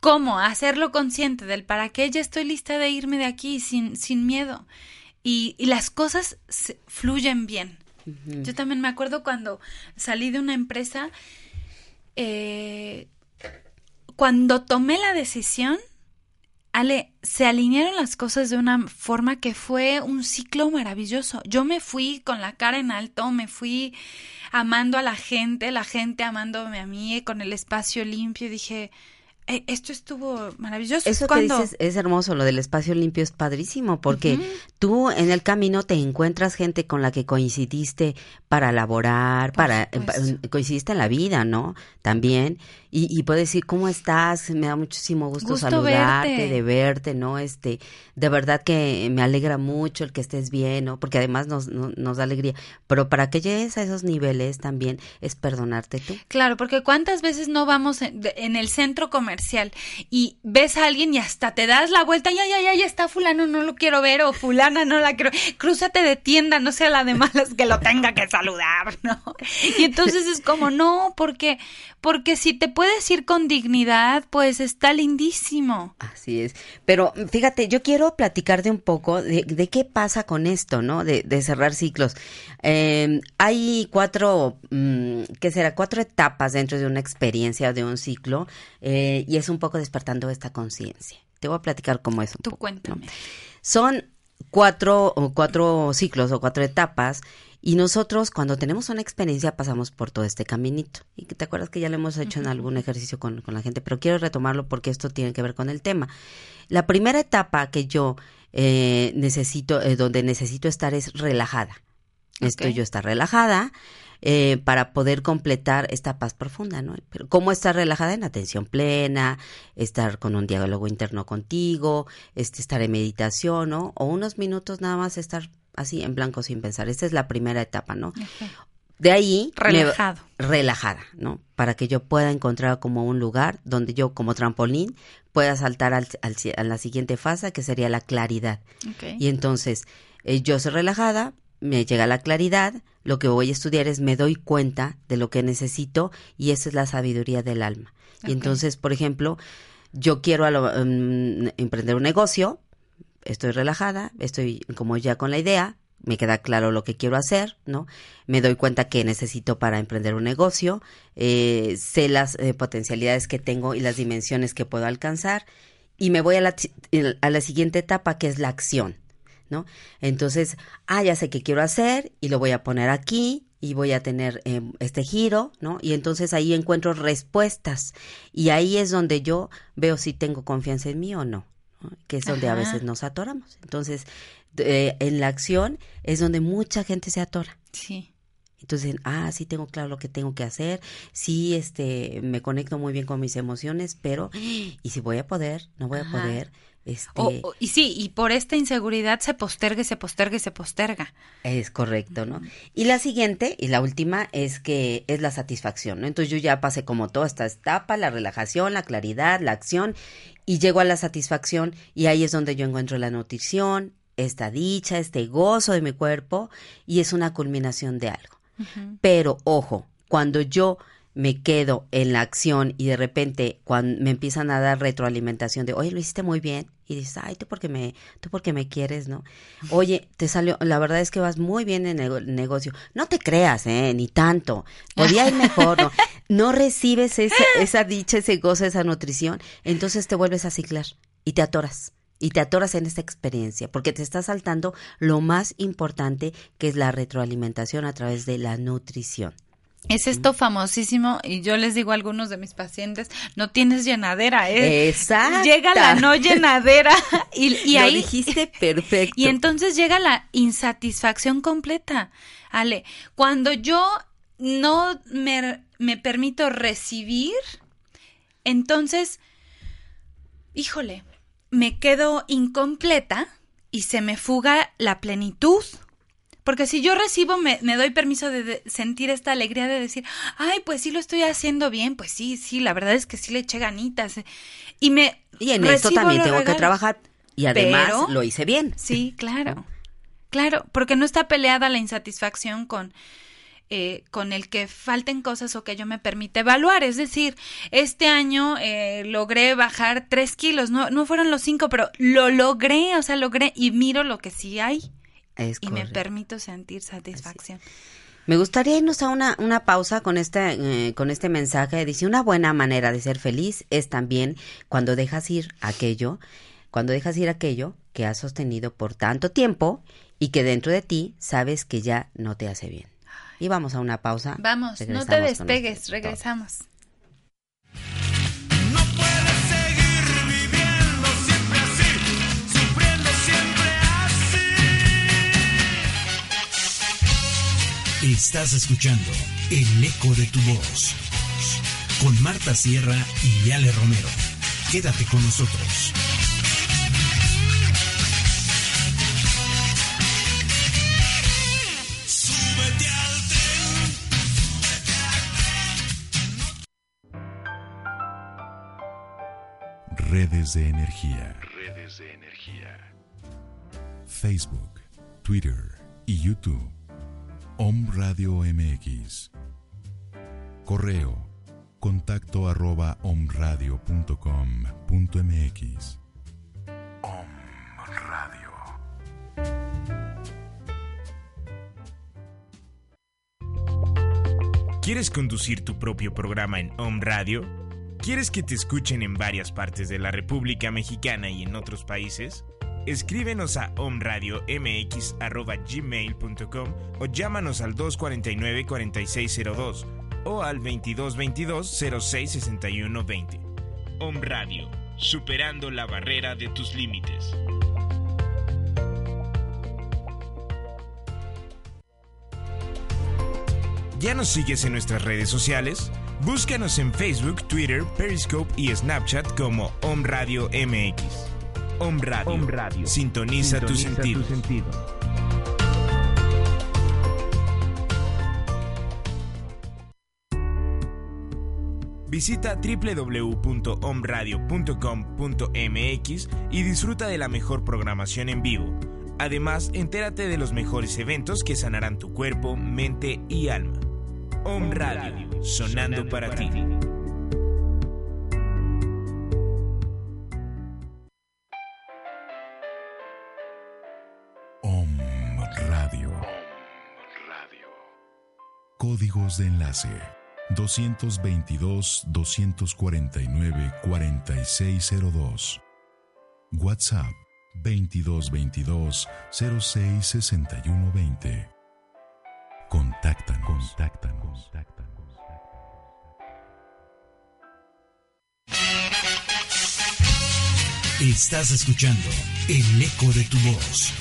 S2: cómo hacerlo consciente del para qué ya estoy lista de irme de aquí sin, sin miedo. Y, y las cosas se- fluyen bien. Yo también me acuerdo cuando salí de una empresa, eh, cuando tomé la decisión, Ale, se alinearon las cosas de una forma que fue un ciclo maravilloso. Yo me fui con la cara en alto, me fui amando a la gente, la gente amándome a mí, con el espacio limpio, y dije, "Eh, esto estuvo maravilloso.
S3: Eso
S2: Es
S3: que dices es hermoso, lo del espacio limpio es padrísimo, porque tú en el camino te encuentras gente con la que coincidiste para laborar,
S2: Por
S3: para pa- coincidiste en la vida, ¿no? También, y, y puedes decir, ¿cómo estás? Me da muchísimo gusto,
S2: Gusto
S3: saludarte,
S2: verte.
S3: de verte, ¿no? Este, de verdad que me alegra mucho el que estés bien, ¿no? Porque además nos, nos, nos da alegría, pero para que llegues a esos niveles también es perdonarte tú.
S2: Claro, porque cuántas veces no vamos en el centro comercial y ves a alguien y hasta te das la vuelta, ya, ya, ya, ya está fulano, no lo quiero ver, o fulana, no la quiero, crúzate de tienda, no sea la de malas que lo tenga que saludar, ¿no? Y entonces es como, no, porque, porque si te puedes ir con dignidad, pues está lindísimo.
S3: Así es. Pero fíjate, yo quiero platicarte un poco de, de qué pasa con esto, ¿no? De, de cerrar ciclos. Eh, hay cuatro, mm, ¿qué será? Cuatro etapas dentro de una experiencia, de un ciclo, eh, y es un poco despertando esta conciencia. Te voy a platicar cómo es un
S2: Tú
S3: poco, ¿no?
S2: cuéntame.
S3: Son cuatro, o cuatro ciclos o cuatro etapas y nosotros cuando tenemos una experiencia pasamos por todo este caminito. Y que te acuerdas que ya lo hemos hecho en algún ejercicio con, con la gente, pero quiero retomarlo porque esto tiene que ver con el tema. La primera etapa que yo eh, necesito, eh, donde necesito estar es relajada. Estoy
S2: Ok.
S3: yo estar relajada eh, para poder completar esta paz profunda, ¿no? Pero ¿cómo estar relajada? En atención plena, estar con un diálogo interno contigo, este, estar en meditación, ¿no? O unos minutos nada más estar así en blanco sin pensar. Esta es la primera etapa, ¿no? De ahí... me-
S2: Relajado.
S3: relajada, ¿no? Para que yo pueda encontrar como un lugar donde yo como trampolín pueda saltar al, al- a la siguiente fase, que sería la claridad. Y entonces, eh, yo soy relajada, me llega la claridad, lo que voy a estudiar es me doy cuenta de lo que necesito y esa es la sabiduría del alma. Y entonces, por ejemplo, yo quiero a lo- mm, emprender un negocio, estoy relajada, estoy como ya con la idea, me queda claro lo que quiero hacer, ¿no? Me doy cuenta que necesito para emprender un negocio, eh, sé las eh, potencialidades que tengo y las dimensiones que puedo alcanzar y me voy a la, a la siguiente etapa que es la acción, ¿no? Entonces, ah, ya sé qué quiero hacer y lo voy a poner aquí y voy a tener eh, este giro, ¿no? Y entonces ahí encuentro respuestas y ahí es donde yo veo si tengo confianza en mí o ¿no? Que es donde a veces nos atoramos. Entonces, eh, en la acción es donde mucha gente se atora.
S2: Sí.
S3: Entonces, ah, sí tengo claro lo que tengo que hacer, sí, este, me conecto muy bien con mis emociones, pero, ¿y si voy a poder? ¿No voy a poder? Este,
S2: O- o- y sí, y por esta inseguridad se posterga, se posterga se posterga.
S3: Es correcto, ¿no? Y la siguiente y la última es que es la satisfacción, ¿no? Entonces yo ya pasé como toda esta etapa, la relajación, la claridad, la acción y llego a la satisfacción y ahí es donde yo encuentro la nutrición, esta dicha, este gozo de mi cuerpo y es una culminación de algo. Pero ojo, cuando yo me quedo en la acción y de repente cuando me empiezan a dar retroalimentación de, oye, lo hiciste muy bien, y dices, ay, tú porque me, tú porque me quieres, ¿no? Oye, te salió, la verdad es que vas muy bien en el negocio. No te creas, ¿eh? Ni tanto. Podía ir mejor, ¿no? No recibes esa, esa dicha, ese gozo, esa nutrición, entonces te vuelves a ciclar y te atoras. Y te atoras en esta experiencia, porque te está saltando lo más importante, que es la retroalimentación a través de la nutrición.
S2: Es esto famosísimo y yo les digo a algunos de mis pacientes, no tienes llenadera, ¿eh?
S3: Exacta.
S2: Llega la no llenadera y, y
S3: Lo
S2: ahí
S3: dijiste perfecto.
S2: y entonces llega la insatisfacción completa. Ale, cuando yo no me, me permito recibir, entonces, híjole, me quedo incompleta y se me fuga la plenitud. Porque si yo recibo, me, me doy permiso de, de sentir esta alegría de decir, ay, pues sí lo estoy haciendo bien, pues sí, sí, la verdad es que sí le eché ganitas. eh". Y me...
S3: Y en esto también tengo que trabajar. Y además
S2: Pero-
S3: lo hice bien.
S2: Sí, claro. Claro, porque no está peleada la insatisfacción con, eh, con el que falten cosas o que yo me permita evaluar. Es decir, este año eh, logré bajar tres kilos, no, no fueron los cinco, pero lo logré, o sea, logré y miro lo que sí hay
S3: Es
S2: y me permito sentir satisfacción.
S3: Me gustaría irnos a una, una pausa con este, eh, con este mensaje. Dice, una buena manera de ser feliz es también cuando dejas ir aquello, cuando dejas ir aquello que has sostenido por tanto tiempo y que dentro de ti sabes que ya no te hace bien. Y vamos a una pausa.
S2: Vamos, no te despegues, regresamos.
S1: Estás escuchando El eco de tu voz con Marta Sierra y Ale Romero. Quédate con nosotros.
S4: Redes de energía. Redes de energía. Facebook, Twitter y YouTube. Om Radio MX. Correo. Contacto arroba omradio.com.mx. Om Radio.
S5: ¿Quieres conducir tu propio programa en Home Radio? ¿Quieres que te escuchen en varias partes de la República Mexicana y en otros países? Escríbenos a omradiomx@gmail.com o llámanos al 249-4602 o al 2222-066120. Home Radio, superando la barrera de tus límites. ¿Ya nos sigues en nuestras redes sociales? Búscanos en Facebook, Twitter, Periscope y Snapchat como Om Radio MX. Om Radio. Sintoniza, tus sentidos. Visita www.omradio.com.mx y disfruta de la mejor programación en vivo. Además, entérate de los mejores eventos que sanarán tu cuerpo, mente y alma. Om Radio, sonando para ti.
S4: Códigos de enlace 222-249-4602. WhatsApp 2222-066120. Contáctanos. Contáctanos.
S1: Estás escuchando El eco de tu voz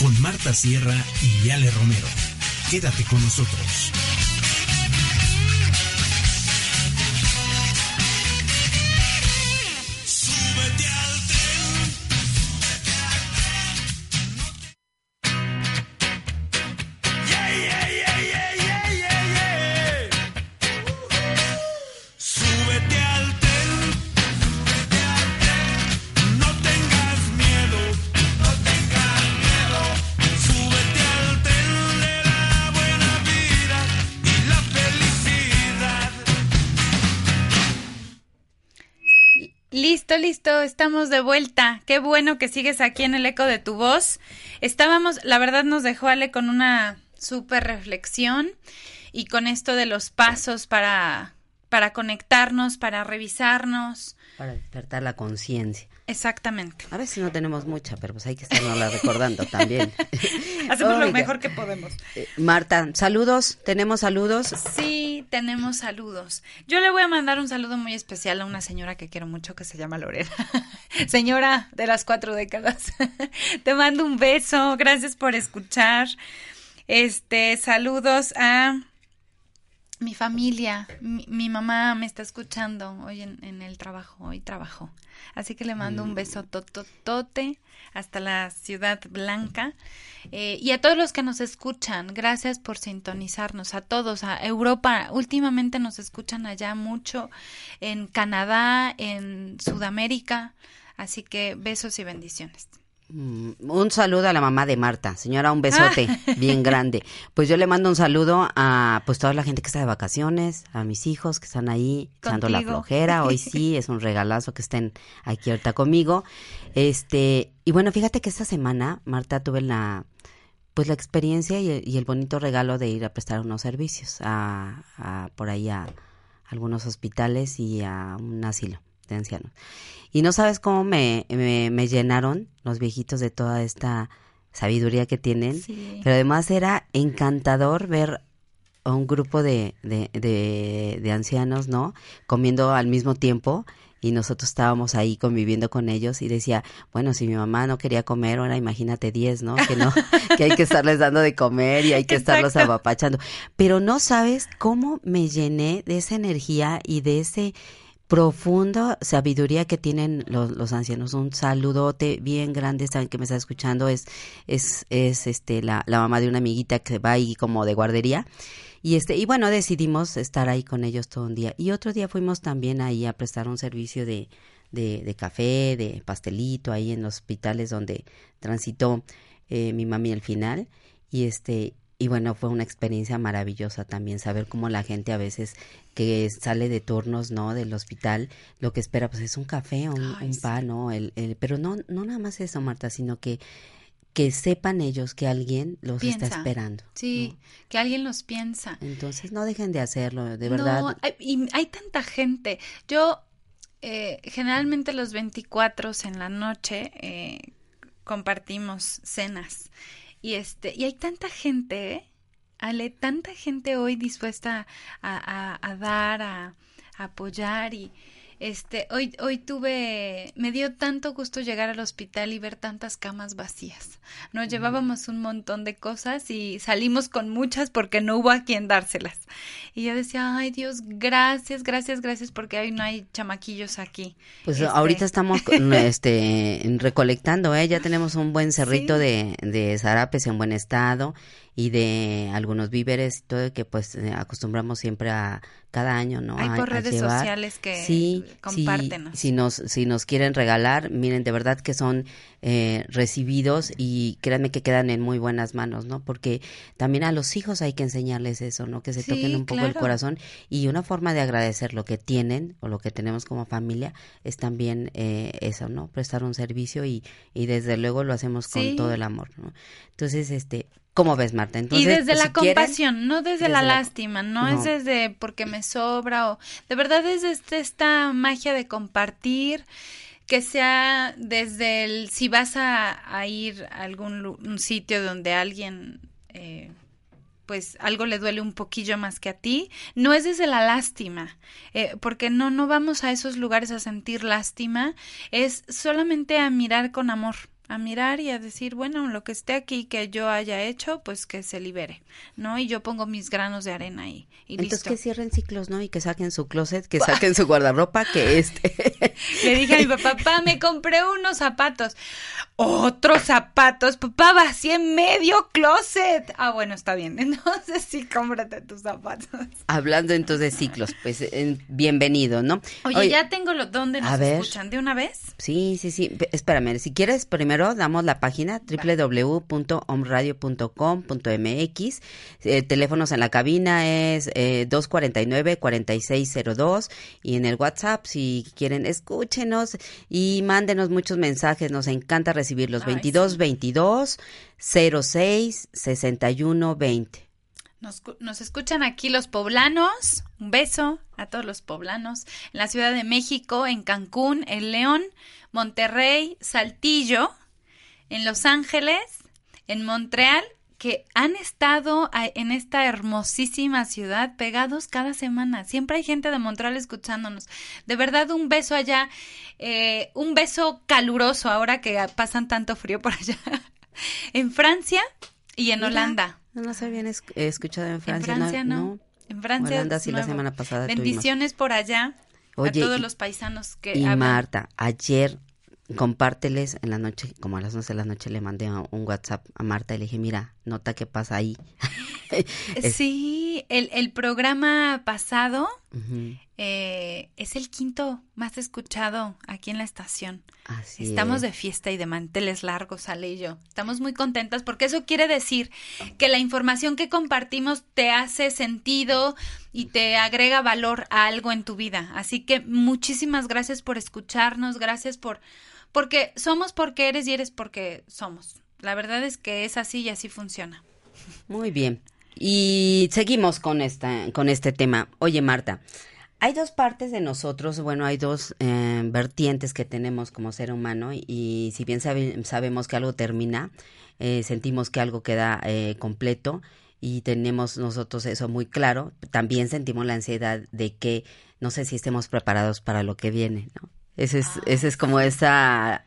S1: con Marta Sierra y Ale Romero. Quédate con nosotros.
S2: Listo, estamos de vuelta. Qué bueno que sigues aquí en el eco de tu voz. Estábamos, la verdad nos dejó Ale con una súper reflexión y con esto de los pasos para, para conectarnos, para revisarnos.
S3: Para despertar la conciencia.
S2: Exactamente.
S3: A veces no tenemos mucha, pero pues hay que estarnos recordando también.
S2: Hacemos lo mejor que podemos.
S3: eh, Marta, saludos, tenemos saludos.
S2: Sí, tenemos saludos. Yo le voy a mandar un saludo muy especial a una señora que quiero mucho que se llama Lorena. señora de las cuatro décadas. Te mando un beso. Gracias por escuchar. Este, saludos a mi familia. Mi, mi mamá me está escuchando hoy en, en el trabajo. Hoy trabajo. Así que le mando un beso tototote hasta la Ciudad Blanca. Eh, y a todos los que nos escuchan, gracias por sintonizarnos, a todos, a Europa, últimamente nos escuchan allá mucho, en Canadá, en Sudamérica, así que besos y bendiciones.
S3: Mm, Un saludo a la mamá de Marta, señora, un besote bien grande. Pues yo le mando un saludo a pues toda la gente que está de vacaciones, a mis hijos que están ahí echando la flojera. Hoy sí es un regalazo que estén aquí ahorita conmigo. Este, y bueno, fíjate que esta semana, Marta, tuve la pues la experiencia y el, y el bonito regalo de ir a prestar unos servicios a, a- por ahí a algunos hospitales y a un asilo de ancianos. Y no sabes cómo me, me, me llenaron los viejitos de toda esta sabiduría que tienen.
S2: Sí.
S3: Pero además era encantador ver a un grupo de, de, de, de ancianos, ¿no? Comiendo al mismo tiempo y nosotros estábamos ahí conviviendo con ellos y decía, bueno, si mi mamá no quería comer, ahora imagínate 10, ¿no? Que no, que hay que estarles dando de comer y hay que estarlos apapachando. Pero no sabes cómo me llené de esa energía y de ese profunda sabiduría que tienen los, ancianos. Un saludote bien grande, saben que me está escuchando, es, es, es este la, la mamá de una amiguita que va ahí como de guardería. Y este, y bueno, decidimos estar ahí con ellos todo un día. Y otro día fuimos también ahí a prestar un servicio de, de, de café, de pastelito, ahí en los hospitales donde transitó eh, mi mami al final. Y este, y bueno, fue una experiencia maravillosa también saber cómo la gente a veces que sale de turnos, ¿no? Del hospital, lo que espera pues es un café o un,
S2: Ay,
S3: un pan, ¿no? El, el, pero no, no nada más eso, Marta, sino que, que sepan ellos que alguien los está esperando.
S2: Sí, que alguien los piensa.
S3: Entonces no dejen de hacerlo, de verdad.
S2: No, hay, y hay tanta gente. Yo, eh, generalmente los 24 en la noche eh, compartimos cenas. Y, este, y hay tanta gente, ¿eh? Ale, tanta gente hoy dispuesta a, a- dar, a apoyar y este hoy hoy tuve me dio tanto gusto llegar al hospital y ver tantas camas vacías. Nos llevábamos un montón de cosas y salimos con muchas porque no hubo a quien dárselas. Y yo decía, "Ay, Dios, gracias, gracias, gracias porque hoy no hay chamaquillos aquí."
S3: Pues
S2: Este,
S3: ahorita estamos este, recolectando, ¿eh? Ya tenemos un buen cerrito
S2: Sí.
S3: de, de zarapes en buen estado y de algunos víveres y todo que pues eh, acostumbramos siempre a cada año, ¿no?
S2: Hay
S3: A-
S2: por redes
S3: llevar.
S2: sociales que
S3: sí, sí,
S2: compártenos.
S3: si nos si nos quieren regalar, miren, de verdad que son eh, recibidos y créanme que quedan en muy buenas manos, ¿no? Porque también a los hijos hay que enseñarles eso, ¿no? Que se
S2: Sí,
S3: toquen un poco el corazón y una forma de agradecer lo que tienen o lo que tenemos como familia es también eh, eso, ¿no? Prestar un servicio y, y desde luego lo hacemos con
S2: Sí.
S3: todo el amor, ¿no? Entonces, este, ¿cómo ves, Marta? Entonces,
S2: y desde la
S3: si quieren-
S2: compasión, no desde,
S3: desde
S2: la
S3: la-
S2: lástima, no,
S3: no.
S2: es desde porque me sobra o de verdad es desde esta magia de compartir que sea desde el si vas a, a ir a algún un sitio donde alguien eh, pues algo le duele un poquillo más que a ti, no es desde la lástima, eh, porque no, no vamos a esos lugares a sentir lástima, es solamente a mirar con amor, a mirar y a decir, bueno, lo que esté aquí que yo haya hecho, pues que se libere, ¿no? Y yo pongo mis granos de arena ahí y
S3: Entonces
S2: listo.
S3: que cierren ciclos, ¿no? Y que saquen su closet, que saquen su guardarropa, que este...
S2: Le dije a mi papá, papá, me compré unos zapatos. Otros zapatos, papá, vacié medio closet. Ah, bueno, está bien. Entonces sí, cómprate tus zapatos.
S3: Hablando entonces de ciclos, pues eh, bienvenido, ¿no?
S2: Oye, ya tengo lo, ¿dónde nos
S3: a ver.
S2: escuchan? ¿De una vez?
S3: Sí, sí, sí. Espérame, si quieres, primero damos la página www.omradio.com.mx. Eh, teléfonos en la cabina es eh, 249-4602 y en el WhatsApp, si quieren, escúchenos y mándenos muchos mensajes. Nos encanta recibirlos.
S2: Ay,
S3: 22 22 06 61 20.
S2: Nos, nos escuchan aquí los poblanos. Un beso a todos los poblanos. En la Ciudad de México, en Cancún, en León, Monterrey, Saltillo, en Los Ángeles, en Montreal, que han estado en esta hermosísima ciudad pegados cada semana. Siempre hay gente de Montreal escuchándonos. De verdad, un beso allá. eh, un beso caluroso ahora que pasan tanto frío por allá. en Francia y en
S3: Mira,
S2: Holanda.
S3: No nos habían es- escuchado en
S2: En
S3: Francia.
S2: Francia no. En Francia.
S3: Holanda sí la semana pasada tuvimos.
S2: Bendiciones por allá
S3: Oye,
S2: a todos
S3: y-
S2: los paisanos que
S3: Y
S2: hablan.
S3: Marta, ayer compárteles en la noche, como a las 11 de la noche le mandé un WhatsApp a Marta y le dije, mira, nota qué pasa ahí. Es-
S2: Sí, el, el programa pasado eh, es el quinto más escuchado aquí en la estación.
S3: así
S2: Estamos
S3: es.
S2: de fiesta y de manteles largos, Ale y yo. Estamos muy contentas porque eso quiere decir que la información que compartimos te hace sentido y te agrega valor a algo en tu vida. Así que muchísimas gracias por escucharnos, gracias por porque somos porque eres y eres porque somos. La verdad es que es así y así funciona.
S3: Muy bien. Y seguimos con esta, con este tema. Oye, Marta, hay dos partes de nosotros, bueno, hay dos eh, vertientes que tenemos como ser humano y, si bien sabe- sabemos que algo termina, eh, sentimos que algo queda eh, completo y tenemos nosotros eso muy claro, también sentimos la ansiedad de que no sé si estemos preparados para lo que viene, ¿no? Ese es, ese es como esa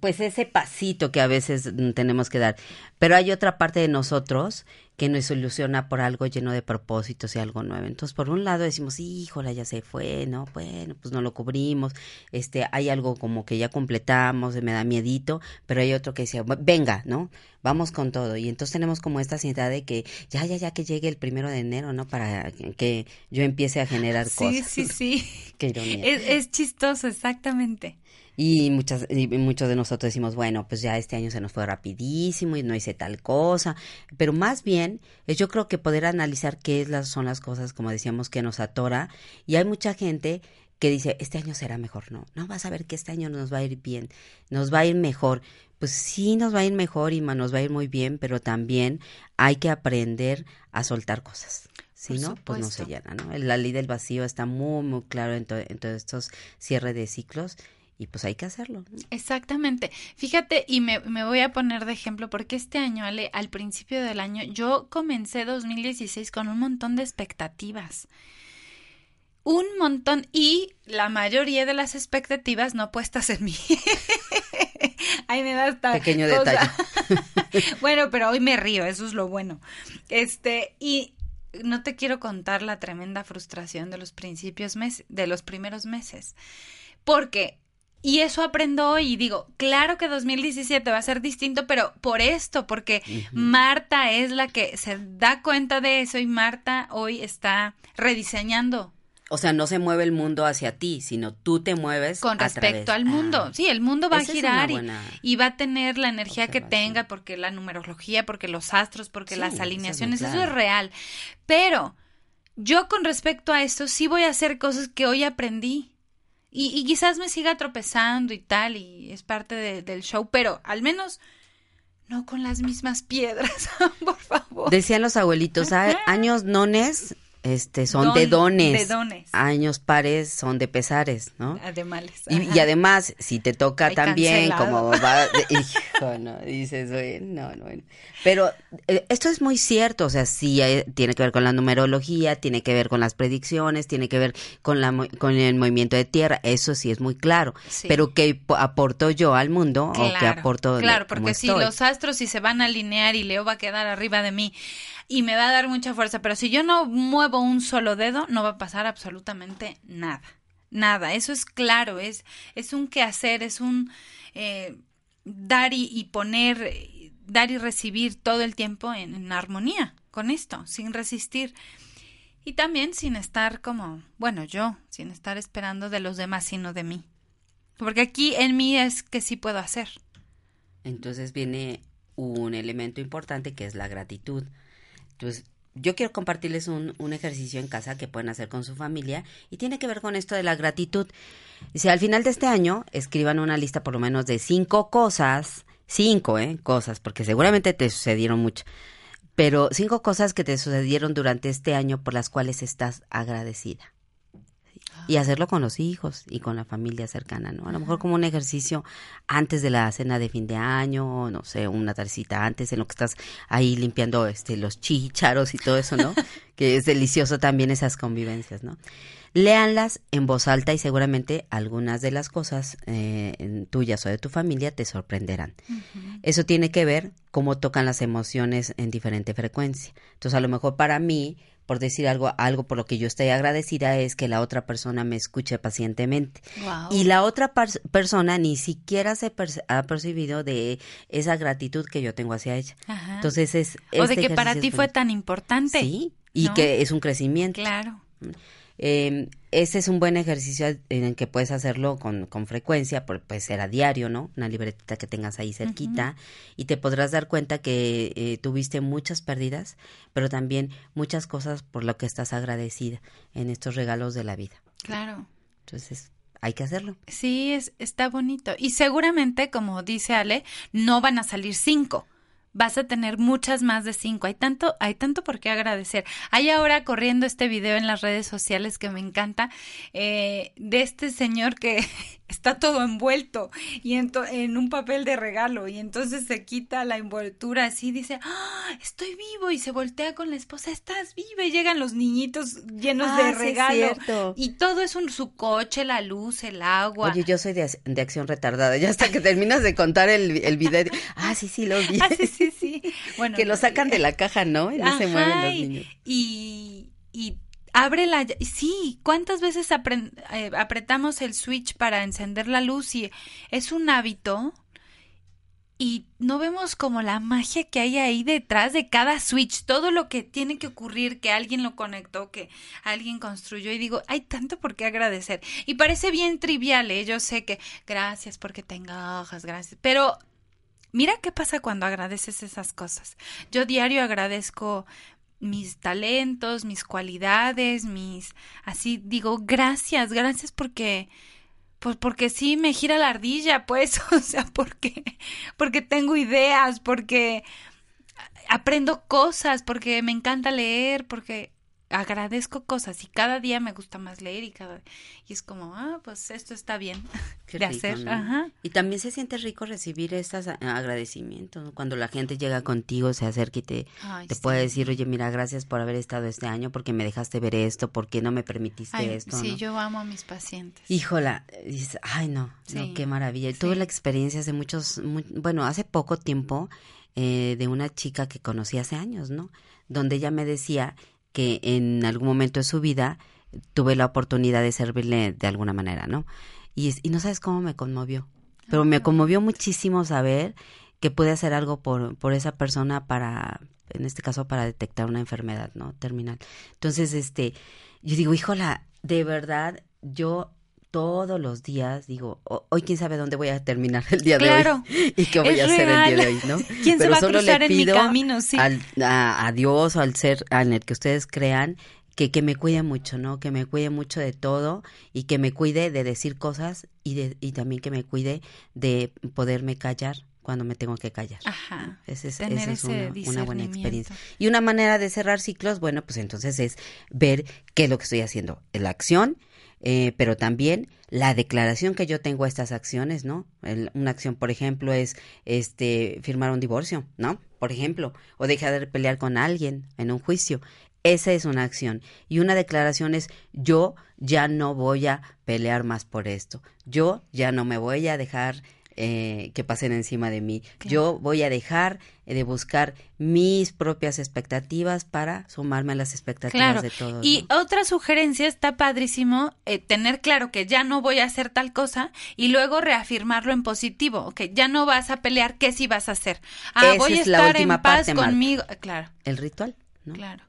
S3: pues ese pasito que a veces mm, tenemos que dar. Pero hay otra parte de nosotros que nos ilusiona por algo lleno de propósitos y algo nuevo. Entonces, por un lado decimos, híjola, ya se fue, ¿no? Bueno, pues no lo cubrimos. Este, hay algo como que ya completamos, me da miedito, pero hay otro que dice, venga, ¿no? Vamos con todo. Y entonces tenemos como esta ansiedad de que ya, ya, ya que llegue el primero de enero, ¿no? Para que yo empiece a generar
S2: Sí,
S3: cosas.
S2: sí, sí.
S3: Qué ironía.
S2: Es, es chistoso, exactamente.
S3: Y, muchas, y muchos de nosotros decimos, bueno, pues ya este año se nos fue rapidísimo y no hice tal cosa. Pero más bien, es yo creo que poder analizar qué son las cosas, como decíamos, que nos atora. Y hay mucha gente que dice, este año será mejor. No, no vas a ver que este año nos va a ir bien, nos va a ir mejor. Pues sí, nos va a ir mejor y nos va a ir muy bien, pero también hay que aprender a soltar cosas. Si no, pues no se llena, ¿no? La ley del vacío está muy, muy claro en, to- en todos estos cierres de ciclos y pues hay que hacerlo. ¿no?
S2: Exactamente. Fíjate, y me, me voy a poner de ejemplo, porque este año, Ale, al principio del año, yo comencé 2016 con un montón de expectativas. Un montón, y la mayoría de las expectativas no puestas en mí. Ay, me da hasta
S3: Pequeño
S2: cosa.
S3: detalle.
S2: bueno, pero hoy me río, eso es lo bueno. Este, y no te quiero contar la tremenda frustración de los principios meses, de los primeros meses. Porque, y eso aprendo hoy y digo, claro que 2017 va a ser distinto, pero por esto, porque Marta es la que se da cuenta de eso y Marta hoy está rediseñando
S3: O sea, no se mueve el mundo hacia ti, sino tú te mueves
S2: con respecto al mundo.
S3: Ah,
S2: Sí, el mundo va a girar y, va a tener la energía que tenga, porque la numerología, porque los astros, porque
S3: Sí,
S2: las
S3: eso es
S2: alineaciones, eso es real. Pero yo con respecto a esto sí voy a hacer cosas que hoy aprendí. Y, y quizás me siga tropezando y tal, y es parte de- del show, pero al menos no con las mismas piedras, por favor.
S3: Decían los abuelitos, "A- años nones este, son
S2: Don-
S3: de dones.
S2: de dones.
S3: Años pares son de pesares, ¿no?
S2: Además.
S3: Y, y además, si te toca
S2: Ay,
S3: también,
S2: cancelado.
S3: como va, hijo, no, dices, bueno, no, no, bueno. Pero eh, esto es muy cierto, o sea, sí eh, tiene que ver con la numerología, tiene que ver con las predicciones, tiene que ver con la con el movimiento de tierra, eso sí es muy claro.
S2: Sí.
S3: Pero ¿qué po- aporto yo al mundo o qué
S2: Claro,
S3: aporto de
S2: Claro, porque si
S3: estoy?
S2: los astros si se van a alinear y Leo va a quedar arriba de mí y me va a dar mucha fuerza, pero si yo no muevo un solo dedo, no va a pasar absolutamente nada. Nada, eso es claro, es, es un quehacer, es un eh, dar y, poner, dar y recibir todo el tiempo en, en armonía con esto, sin resistir. Y también sin estar como, bueno, yo, sin estar esperando de los demás, sino de mí. Porque aquí en mí es que sí puedo hacer.
S3: Entonces viene un elemento importante que es la gratitud. Entonces, yo quiero compartirles un, un ejercicio en casa que pueden hacer con su familia y tiene que ver con esto de la gratitud. Si al final de este año escriban una lista por lo menos de cinco cosas, cinco, ¿eh? Cosas, porque seguramente te sucedieron mucho, pero cinco cosas que te sucedieron durante este año por las cuales estás agradecida. Y hacerlo con los hijos y con la familia cercana, ¿no? A lo mejor como un ejercicio antes de la cena de fin de año, no sé, una tardecita antes en lo que estás ahí limpiando este los chícharos y todo eso, ¿no? que es delicioso también esas convivencias, ¿no? Léanlas en voz alta y seguramente algunas de las cosas eh, en- tuyas o de tu familia te sorprenderán. Eso tiene que ver cómo tocan las emociones en diferente frecuencia. Entonces, a lo mejor para mí, por decir algo, algo por lo que yo estoy agradecida es que la otra persona me escuche pacientemente. Y la otra persona ni siquiera se ha percibido de esa gratitud que yo tengo hacia ella.
S2: Ajá.
S3: Entonces es...
S2: o de
S3: este
S2: que para ti fue tan importante.
S3: Sí, y
S2: ¿no?
S3: que es un crecimiento.
S2: Claro.
S3: Eh, ese es un buen ejercicio en el que puedes hacerlo con, con frecuencia, por- puede ser a diario, ¿no? Una libretita que tengas ahí cerquita y te podrás dar cuenta que eh, tuviste muchas pérdidas, pero también muchas cosas por lo que estás agradecida en estos regalos de la vida.
S2: Claro.
S3: Entonces, hay que hacerlo.
S2: Sí, es, está bonito. Y seguramente, como dice Ale, no van a salir cinco. Vas a tener muchas más de cinco. Hay tanto, hay tanto por qué agradecer. Hay ahora corriendo este video en las redes sociales que me encanta eh, de este señor que está todo envuelto y en, en un papel de regalo y entonces se quita la envoltura así y dice ¡Ah, estoy vivo y se voltea con la esposa estás viva y llegan los niñitos llenos
S3: Ah,
S2: de regalo y todo es un su coche la luz el agua
S3: Oye, yo soy de, ac- de acción retardada. Ya hasta que terminas de contar el, el video. Ah, sí, sí, lo vi.
S2: Ah, sí, sí, sí. Bueno,
S3: que lo sacan de la caja, ¿no? Y no se mueven los niños.
S2: Y, y abre la... Sí, ¿cuántas veces eh, apretamos el switch para encender la luz? Y es un hábito y no vemos como la magia que hay ahí detrás de cada switch, todo lo que tiene que ocurrir, que alguien lo conectó, que alguien construyó y digo, hay tanto por qué agradecer. Y parece bien trivial, ¿eh? yo sé que gracias porque tenga hojas, gracias, pero Mira qué pasa cuando agradeces esas cosas. Yo diario agradezco mis talentos, mis cualidades, mis así digo, gracias, gracias porque pues porque sí me gira la ardilla, pues, o sea, porque porque tengo ideas, porque aprendo cosas, porque me encanta leer, porque agradezco cosas y cada día me gusta más leer y cada y es como, ah, pues esto está bien
S3: Qué
S2: de
S3: rico,
S2: hacer,
S3: ¿no?
S2: ajá.
S3: Y también se siente rico recibir estos agradecimientos, ¿no? Cuando la gente llega contigo, se acerca y te,
S2: Ay,
S3: te
S2: sí.
S3: puede decir, oye, mira, gracias por haber estado este año, porque me dejaste ver esto, porque no me permitiste
S2: Ay,
S3: esto,
S2: sí,
S3: ¿no?
S2: yo amo a mis pacientes.
S3: Híjola, dices, ay no,
S2: Sí,
S3: qué maravilla.
S2: Sí.
S3: Tuve la experiencia hace muchos, mu- bueno, hace poco tiempo, eh, de una chica que conocí hace años, ¿no? Donde ella me decía que en algún momento de su vida tuve la oportunidad de servirle de alguna manera, ¿no? Y, es- y no sabes cómo me conmovió, pero me conmovió muchísimo saber que pude hacer algo por, por esa persona para, en este caso, para detectar una enfermedad, ¿no? Terminal. Entonces, este, yo digo, híjola, de verdad, yo todos los días digo, "O- hoy quién sabe dónde voy a terminar el día
S2: Claro.
S3: de hoy y qué voy a hacer el día de
S2: real.
S3: hoy, ¿no?
S2: ¿Quién se va a
S3: solo le
S2: cruzar en mi
S3: pido
S2: camino? Sí.
S3: al- a, a Dios o al ser en el que ustedes crean que, que me cuide mucho, ¿no? Que me cuide mucho de todo y que me cuide de decir cosas y, de, y también que me cuide de poderme callar cuando me tengo que callar.
S2: Ajá.
S3: Ese es,
S2: Tener
S3: esa es
S2: ese
S3: una, una buena experiencia. Y una manera de cerrar ciclos, bueno, pues entonces es ver qué es lo que estoy haciendo. La acción, eh, pero también la declaración que yo tengo a estas acciones, ¿no? Una acción, por ejemplo, es este firmar un divorcio, ¿no? Por ejemplo, o dejar de pelear con alguien en un juicio. Esa es una acción. Y una declaración es yo ya no voy a pelear más por esto. Yo ya no me voy a dejar eh, que pasen encima de mí. Yo voy a dejar de buscar mis propias expectativas para sumarme a las expectativas
S2: Claro.
S3: de todos.
S2: y
S3: ¿no?
S2: otra sugerencia está padrísimo eh, tener claro que ya no voy a hacer tal cosa y luego reafirmarlo en positivo. Ok, ya no vas a pelear, ¿qué sí vas a hacer? Ah,
S3: Esa
S2: voy a
S3: es la
S2: estar
S3: última
S2: en paz
S3: parte,
S2: conmigo. Claro,
S3: El ritual, ¿no?
S2: claro.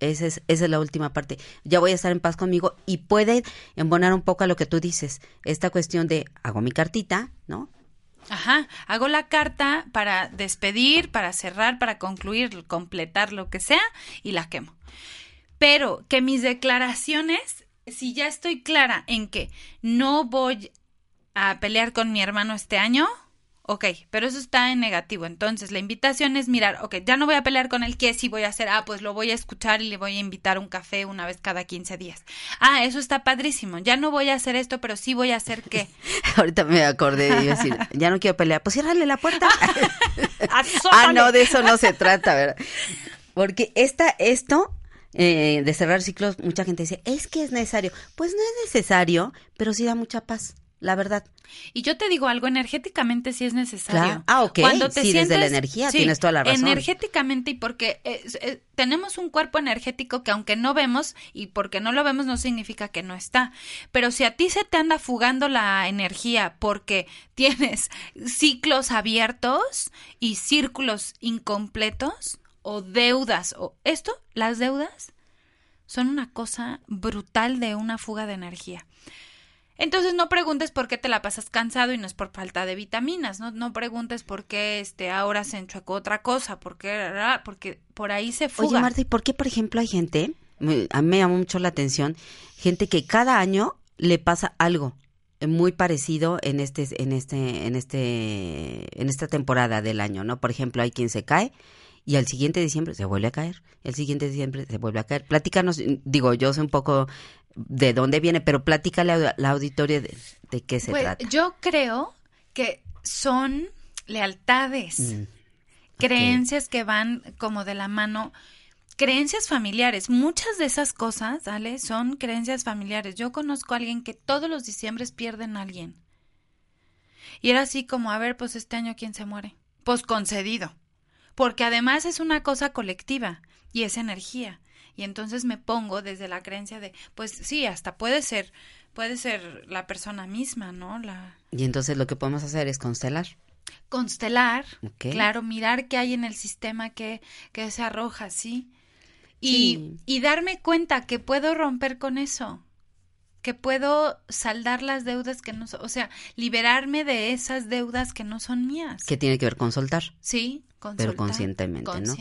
S3: Esa es, esa es la última parte. Ya voy a estar en paz conmigo y puede embonar un poco a lo que tú dices. Esta cuestión de hago mi cartita, ¿no?
S2: Ajá, hago la carta para despedir, para cerrar, para concluir, completar lo que sea y la quemo. Pero que mis declaraciones, si ya estoy clara en que no voy a pelear con mi hermano este año, ok, pero eso está en negativo. Entonces la invitación es mirar, ok, ya no voy a pelear con él, ¿qué sí voy a hacer? Ah, pues lo voy a escuchar y le voy a invitar un café una vez cada 15 días. Ah, eso está padrísimo. Ya no voy a hacer esto, pero sí voy a hacer qué.
S3: Ahorita me acordé de decir, ya no quiero pelear, pues ciérrale la puerta. ah,
S2: Azótale.
S3: no, de eso no se trata, ¿verdad? Porque esta, esto eh, de cerrar ciclos, mucha gente dice, es que es necesario. Pues no es necesario, pero sí da mucha paz, la verdad.
S2: Y yo te digo algo, energéticamente sí es necesario.
S3: Claro. Ah, ok. Sí, desde la energía, tienes toda la razón.
S2: Energéticamente y porque eh, eh, tenemos un cuerpo energético que aunque no vemos y porque no lo vemos no significa que no está. Pero si a ti se te anda fugando la energía porque tienes ciclos abiertos y círculos incompletos o deudas o esto, las deudas son una cosa brutal de una fuga de energía. Entonces no preguntes por qué te la pasas cansado y no es por falta de vitaminas, no, no preguntes por qué este ahora se enchuecó otra cosa, porque porque por ahí se fuga.
S3: Oye, Marta, ¿y por qué, por ejemplo, hay gente, a mí me llamó mucho la atención, gente que cada año le pasa algo muy parecido en este, en este, en este, en esta temporada del año, ¿no? Por ejemplo, hay quien se cae y al siguiente diciembre se vuelve a caer, al siguiente diciembre se vuelve a caer. Platícanos, digo, yo sé un poco de dónde viene, pero platícale a la auditoria de, de qué se
S2: Pues,
S3: trata.
S2: yo creo que son lealtades,
S3: Mm,
S2: creencias que van como de la mano, creencias familiares. Muchas de esas cosas, Ale, son creencias familiares. Yo conozco a alguien que todos los diciembres pierden a alguien. Y era así como, a ver, pues este año quién se muere. Pues concedido. Porque además es una cosa colectiva y es energía. Y entonces me pongo desde la creencia de, pues sí, hasta puede ser, puede ser la persona misma, ¿no? La
S3: Y entonces lo que podemos hacer es constelar.
S2: constelar, claro, mirar qué hay en el sistema que, que se arroja, ¿sí? Y,
S3: Sí.
S2: y darme cuenta que puedo romper con eso, que puedo saldar las deudas que no son, o sea, liberarme de esas deudas que no son mías.
S3: que tiene que ver con soltar.
S2: Sí,
S3: pero conscientemente, ¿no?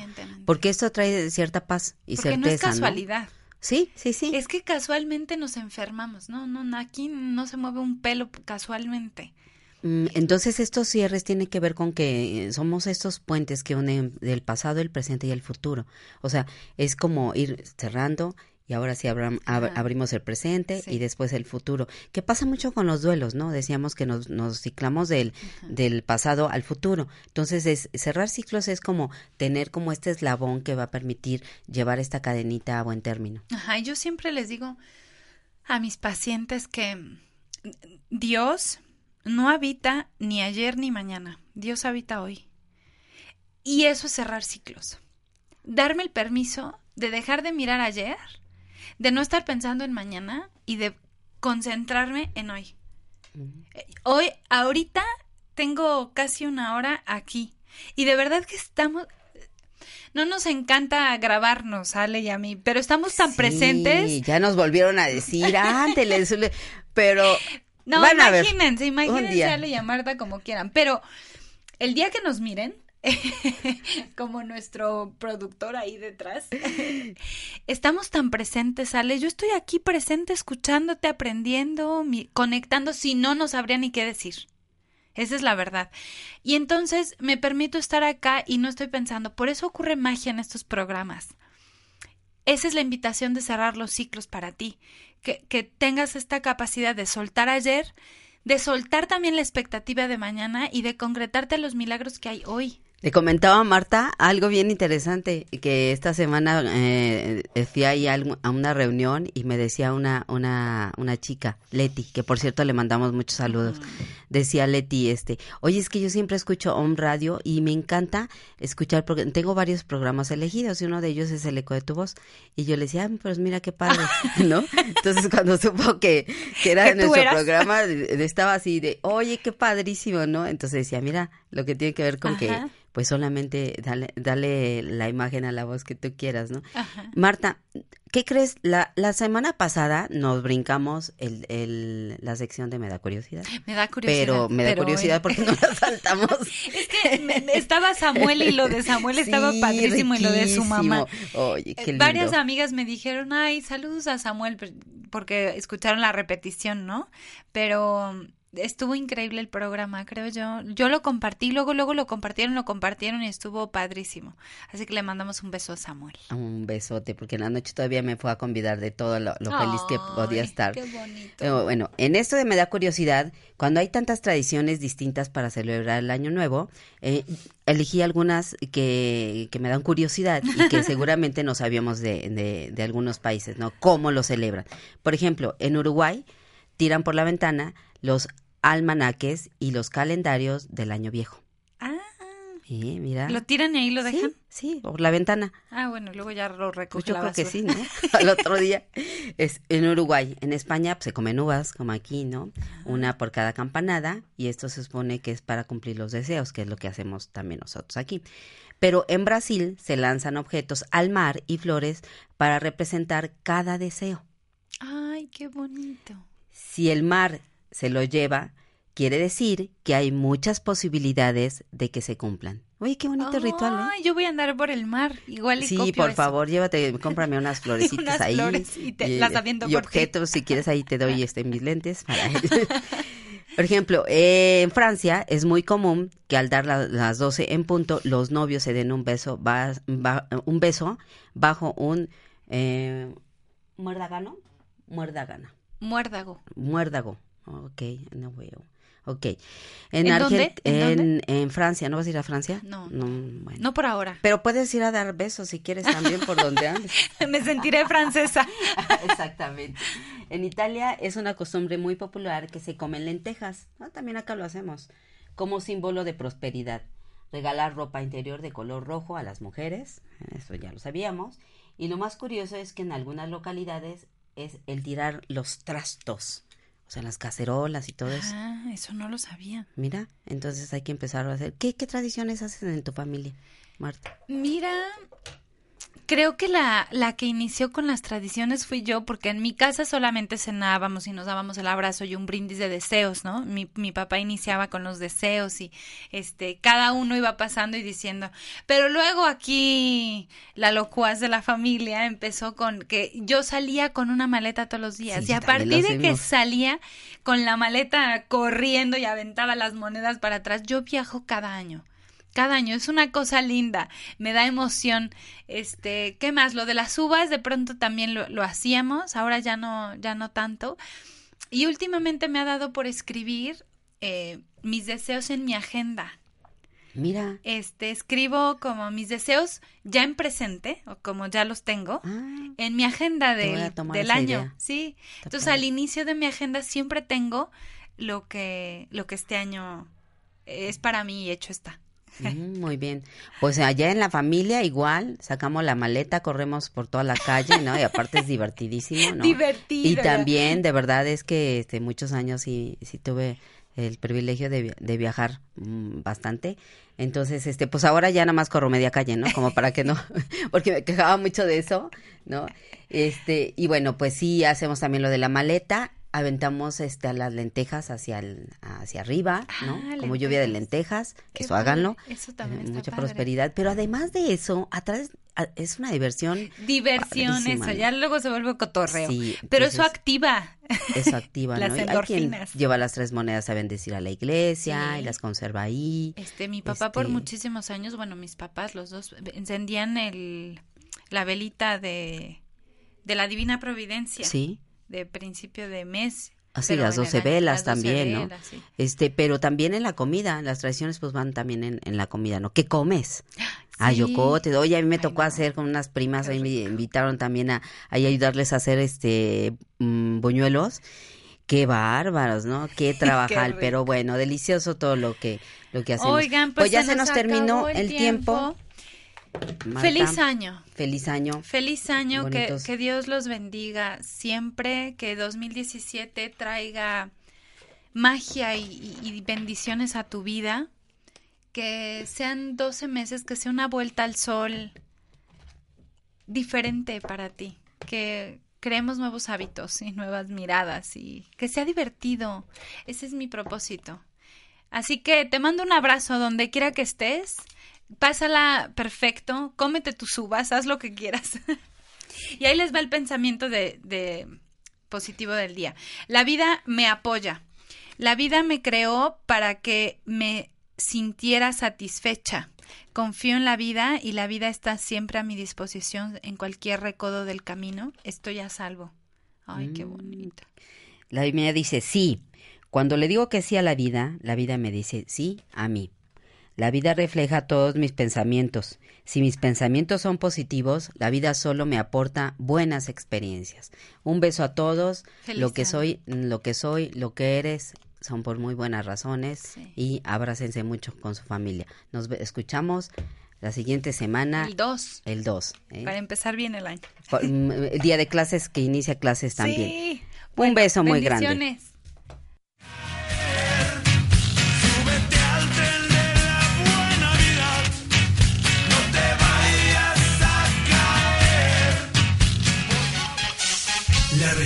S3: Porque esto trae cierta paz y
S2: Porque
S3: certeza,
S2: no es casualidad.
S3: Sí, sí, sí.
S2: Es que casualmente nos enfermamos, no, no, no, aquí no se mueve un pelo casualmente.
S3: Mm, Entonces estos cierres tienen que ver con que eh, somos estos puentes que unen el pasado, el presente y el futuro. O sea, es como ir cerrando y ahora sí abram- ab- abrimos el presente
S2: Sí.
S3: y después el futuro. Que pasa mucho con los duelos, ¿no? Decíamos que nos, nos ciclamos del, del pasado al futuro. Entonces es, cerrar ciclos es como tener como este eslabón que va a permitir llevar esta cadenita a buen término.
S2: Ajá, y yo siempre les digo a mis pacientes que Dios no habita ni ayer ni mañana, Dios habita hoy. Y eso es cerrar ciclos. Darme el permiso de dejar de mirar ayer, de no estar pensando en mañana y de concentrarme en hoy. Hoy, ahorita, tengo casi una hora aquí. Y de verdad que estamos... No nos encanta grabarnos, Ale y a mí, pero estamos tan
S3: Sí,
S2: presentes.
S3: ya nos volvieron a decir, ánteles, pero
S2: No,
S3: van a ver.
S2: imagínense, imagínense a Ale y a Marta como quieran. Pero el día que nos miren, como nuestro productor ahí detrás, estamos tan presentes, Ale. Yo estoy aquí presente, escuchándote, aprendiendo, conectando. Si no, no sabría ni qué decir. Esa es la verdad. Y entonces me permito estar acá y no estoy pensando, por eso ocurre magia en estos programas. Esa es la invitación de cerrar los ciclos para ti, que, que tengas esta capacidad de soltar ayer, de soltar también la expectativa de mañana y de concretarte los milagros que hay hoy.
S3: Le comentaba a Marta algo bien interesante, que esta semana eh, fui ahí a, una reunión y me decía una, una, una chica, Leti, que por cierto le mandamos muchos saludos, decía Leti, este, oye, es que yo siempre escucho Home Radio y me encanta escuchar, porque tengo varios programas elegidos y uno de ellos es El Eco de tu Voz. Y yo le decía, ah, pues mira qué padre, ¿no? Entonces cuando supo que, que era
S2: Que tú
S3: nuestro
S2: eras.
S3: programa, de- estaba así de, oye, qué padrísimo, ¿no? Entonces decía, mira, lo que tiene que ver con que. Pues solamente dale, dale la imagen a la voz que tú quieras, ¿no?
S2: Ajá.
S3: Marta, ¿qué crees? La, la semana pasada nos brincamos el, el, la sección de Me da curiosidad.
S2: Me da curiosidad.
S3: Pero me da
S2: pero,
S3: curiosidad porque no la saltamos.
S2: Es que me- me- estaba Samuel y lo de Samuel estaba padrísimo y lo de su mamá.
S3: riquísimo. Oye, qué lindo.
S2: Varias amigas me dijeron, ay, saludos a Samuel, porque escucharon la repetición, ¿no? Pero estuvo increíble el programa, creo yo. Yo lo compartí, luego, luego lo compartieron, lo compartieron y estuvo padrísimo. Así que le mandamos un beso a Samuel.
S3: Un besote, porque en la noche todavía me fue a convidar de todo lo, lo feliz que podía estar.
S2: Qué bonito.
S3: Pero bueno, en esto de me da curiosidad, cuando hay tantas tradiciones distintas para celebrar el Año Nuevo, eh, elegí algunas que, que me dan curiosidad y que seguramente no sabíamos de, de, de algunos países, ¿no? Cómo lo celebran. Por ejemplo, en Uruguay tiran por la ventana los almanaques y los calendarios del Año Viejo.
S2: Ah,
S3: Sí, mira.
S2: ¿lo tiran y ahí lo dejan?
S3: Sí, sí, por la ventana.
S2: Ah, bueno, luego ya lo
S3: Pues
S2: recoge
S3: yo
S2: la
S3: creo que sí, ¿no? Al otro día. Es en Uruguay. En España pues, se comen uvas, como aquí, ¿no? Una por cada campanada. Y esto se supone que es para cumplir los deseos, que es lo que hacemos también nosotros aquí. Pero en Brasil se lanzan objetos al mar y flores para representar cada deseo.
S2: Ay, qué bonito.
S3: Si el mar se lo lleva, quiere decir que hay muchas posibilidades de que se cumplan. Oye, qué bonito ritual, ¿eh?
S2: Yo voy a andar por el mar, igual y
S3: Sí,
S2: copio
S3: por
S2: eso.
S3: favor, llévate, cómprame unas florecitas
S2: Unas
S3: ahí.
S2: flores y te- las aviento
S3: y
S2: por ti.
S3: objetos, si quieres ahí te doy este mis lentes para Por ejemplo, eh, en Francia es muy común que al dar la- las 12 en punto, los novios se den un beso, ba- ba- un beso bajo un eh, muerdagano, muerdagana,
S2: Muérdago.
S3: muérdago. Ok, no veo. Ok. En,
S2: ¿En dónde? ¿En
S3: en,
S2: dónde?
S3: en Francia, ¿no vas a ir a Francia?
S2: No.
S3: bueno.
S2: No por ahora.
S3: Pero puedes ir a dar besos si quieres también por donde andes.
S2: Me sentiré francesa.
S3: Exactamente. En Italia es una costumbre muy popular que se comen lentejas. ¿no? También acá lo hacemos. Como símbolo de prosperidad. Regalar ropa interior de color rojo a las mujeres. Eso ya lo sabíamos. Y lo más curioso es que en algunas localidades es el tirar los trastos. O sea, las cacerolas y todo eso.
S2: Ah, eso no lo sabía.
S3: Mira, entonces hay que empezar a hacer. ¿Qué, qué tradiciones hacen en tu familia, Marta?
S2: Mira, creo que la, la que inició con las tradiciones fui yo, porque en mi casa solamente cenábamos y nos dábamos el abrazo y un brindis de deseos, ¿no? Mi, mi papá iniciaba con los deseos y este, cada uno iba pasando y diciendo, pero luego aquí la locuaz de la familia empezó con que yo salía con una maleta todos los días
S3: Sí,
S2: y a partir de que salía con la maleta corriendo y aventaba las monedas para atrás, yo viajo cada año. Cada año es una cosa linda, me da emoción. Este, ¿qué más? Lo de las uvas de pronto también lo, lo hacíamos, ahora ya no, ya no tanto. Y últimamente me ha dado por escribir eh, mis deseos en mi agenda.
S3: Mira.
S2: Este, escribo como mis deseos ya en presente, o como ya los tengo,
S3: Ah,
S2: en mi agenda del, año.
S3: idea.
S2: Sí. Entonces al inicio de mi agenda siempre tengo lo que, lo que este año es para mí y hecho está.
S3: Mm, Muy bien. Pues allá en la familia igual, sacamos la maleta, corremos por toda la calle, ¿no? Y aparte es divertidísimo, ¿no?
S2: Divertido.
S3: Y también, de verdad, es que este, muchos años sí, sí tuve el privilegio de, de viajar mm, bastante. Entonces, este, pues ahora ya nada más corro media calle, ¿no? Como para que no, porque me quejaba mucho de eso, ¿no? Este, y bueno, pues sí, hacemos también lo de la maleta, aventamos este, a las lentejas hacia, el, hacia arriba, ¿no?
S2: Ah,
S3: Como lluvia de
S2: lentejas. Qué
S3: eso
S2: padre.
S3: háganlo.
S2: Eso también
S3: Eh, mucha
S2: padre.
S3: prosperidad. Pero además de eso, atrás, es una diversión.
S2: Diversión,
S3: Padrísima,
S2: eso, ya luego se vuelve cotorreo.
S3: Sí,
S2: Pero eso
S3: entonces-
S2: activa.
S3: Eso activa,
S2: Las
S3: ¿no? Quien
S2: endorfinas.
S3: lleva las tres monedas a bendecir a la iglesia
S2: Sí.
S3: y las conserva ahí.
S2: Este, mi papá por
S3: Este-
S2: muchísimos años, bueno, mis papás, los dos, encendían el, la velita de, de la Divina Providencia.
S3: Sí.
S2: De principio de mes.
S3: Así
S2: pero
S3: las
S2: en el
S3: 12
S2: año-
S3: velas
S2: las 12
S3: también, ¿no?
S2: velas, sí.
S3: Este, pero también en la comida, las tradiciones pues van también en, en la comida, ¿no? ¿Qué comes? Ah,
S2: Sí.
S3: yocote, oye, a mí me
S2: Ay,
S3: tocó
S2: no.
S3: hacer con unas primas, ahí me invitaron también a, a ayudarles a hacer este mm, buñuelos. Qué bárbaros, ¿no? Qué trabajar, pero bueno, delicioso todo lo que lo que hacemos.
S2: Oigan, pues,
S3: ya
S2: se
S3: se nos
S2: nos
S3: terminó el tiempo. Marta,
S2: Feliz año.
S3: Feliz año.
S2: Feliz año, que, que Dios los bendiga siempre, que 2017 traiga magia y, y- y bendiciones a tu vida, que sean 12 meses, que sea una vuelta al sol diferente para ti, que creemos nuevos hábitos y nuevas miradas y que sea divertido. Ese es mi propósito. Así que te mando un abrazo donde quiera que estés. Pásala perfecto, cómete tus uvas, haz lo que quieras. y ahí les va el pensamiento de, de positivo del día. La vida me apoya. La vida me creó para que me sintiera satisfecha. Confío en la vida y la vida está siempre a mi disposición en cualquier recodo del camino. Estoy a salvo. Ay, qué bonito.
S3: La mía dice sí. Cuando le digo que sí a la vida, la vida me dice sí a mí. La vida refleja todos mis pensamientos. Si mis pensamientos son positivos, la vida solo me aporta buenas experiencias. Un beso a todos.
S2: Feliz
S3: lo que
S2: año.
S3: soy, lo que soy, lo que eres, son por muy buenas razones
S2: Sí.
S3: y abrácense mucho con su familia. Nos escuchamos la siguiente semana,
S2: El 2,
S3: el 2. ¿eh?
S2: para empezar bien el año.
S3: Mm, El día de clases que inicia clases también.
S2: Sí.
S3: Un beso muy grande.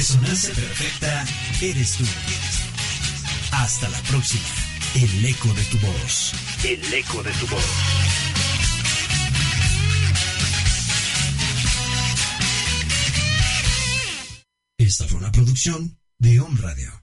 S1: Resonancia perfecta eres tú. Hasta la próxima. El eco de tu voz. El eco de tu voz. Esta fue una producción de Home Radio.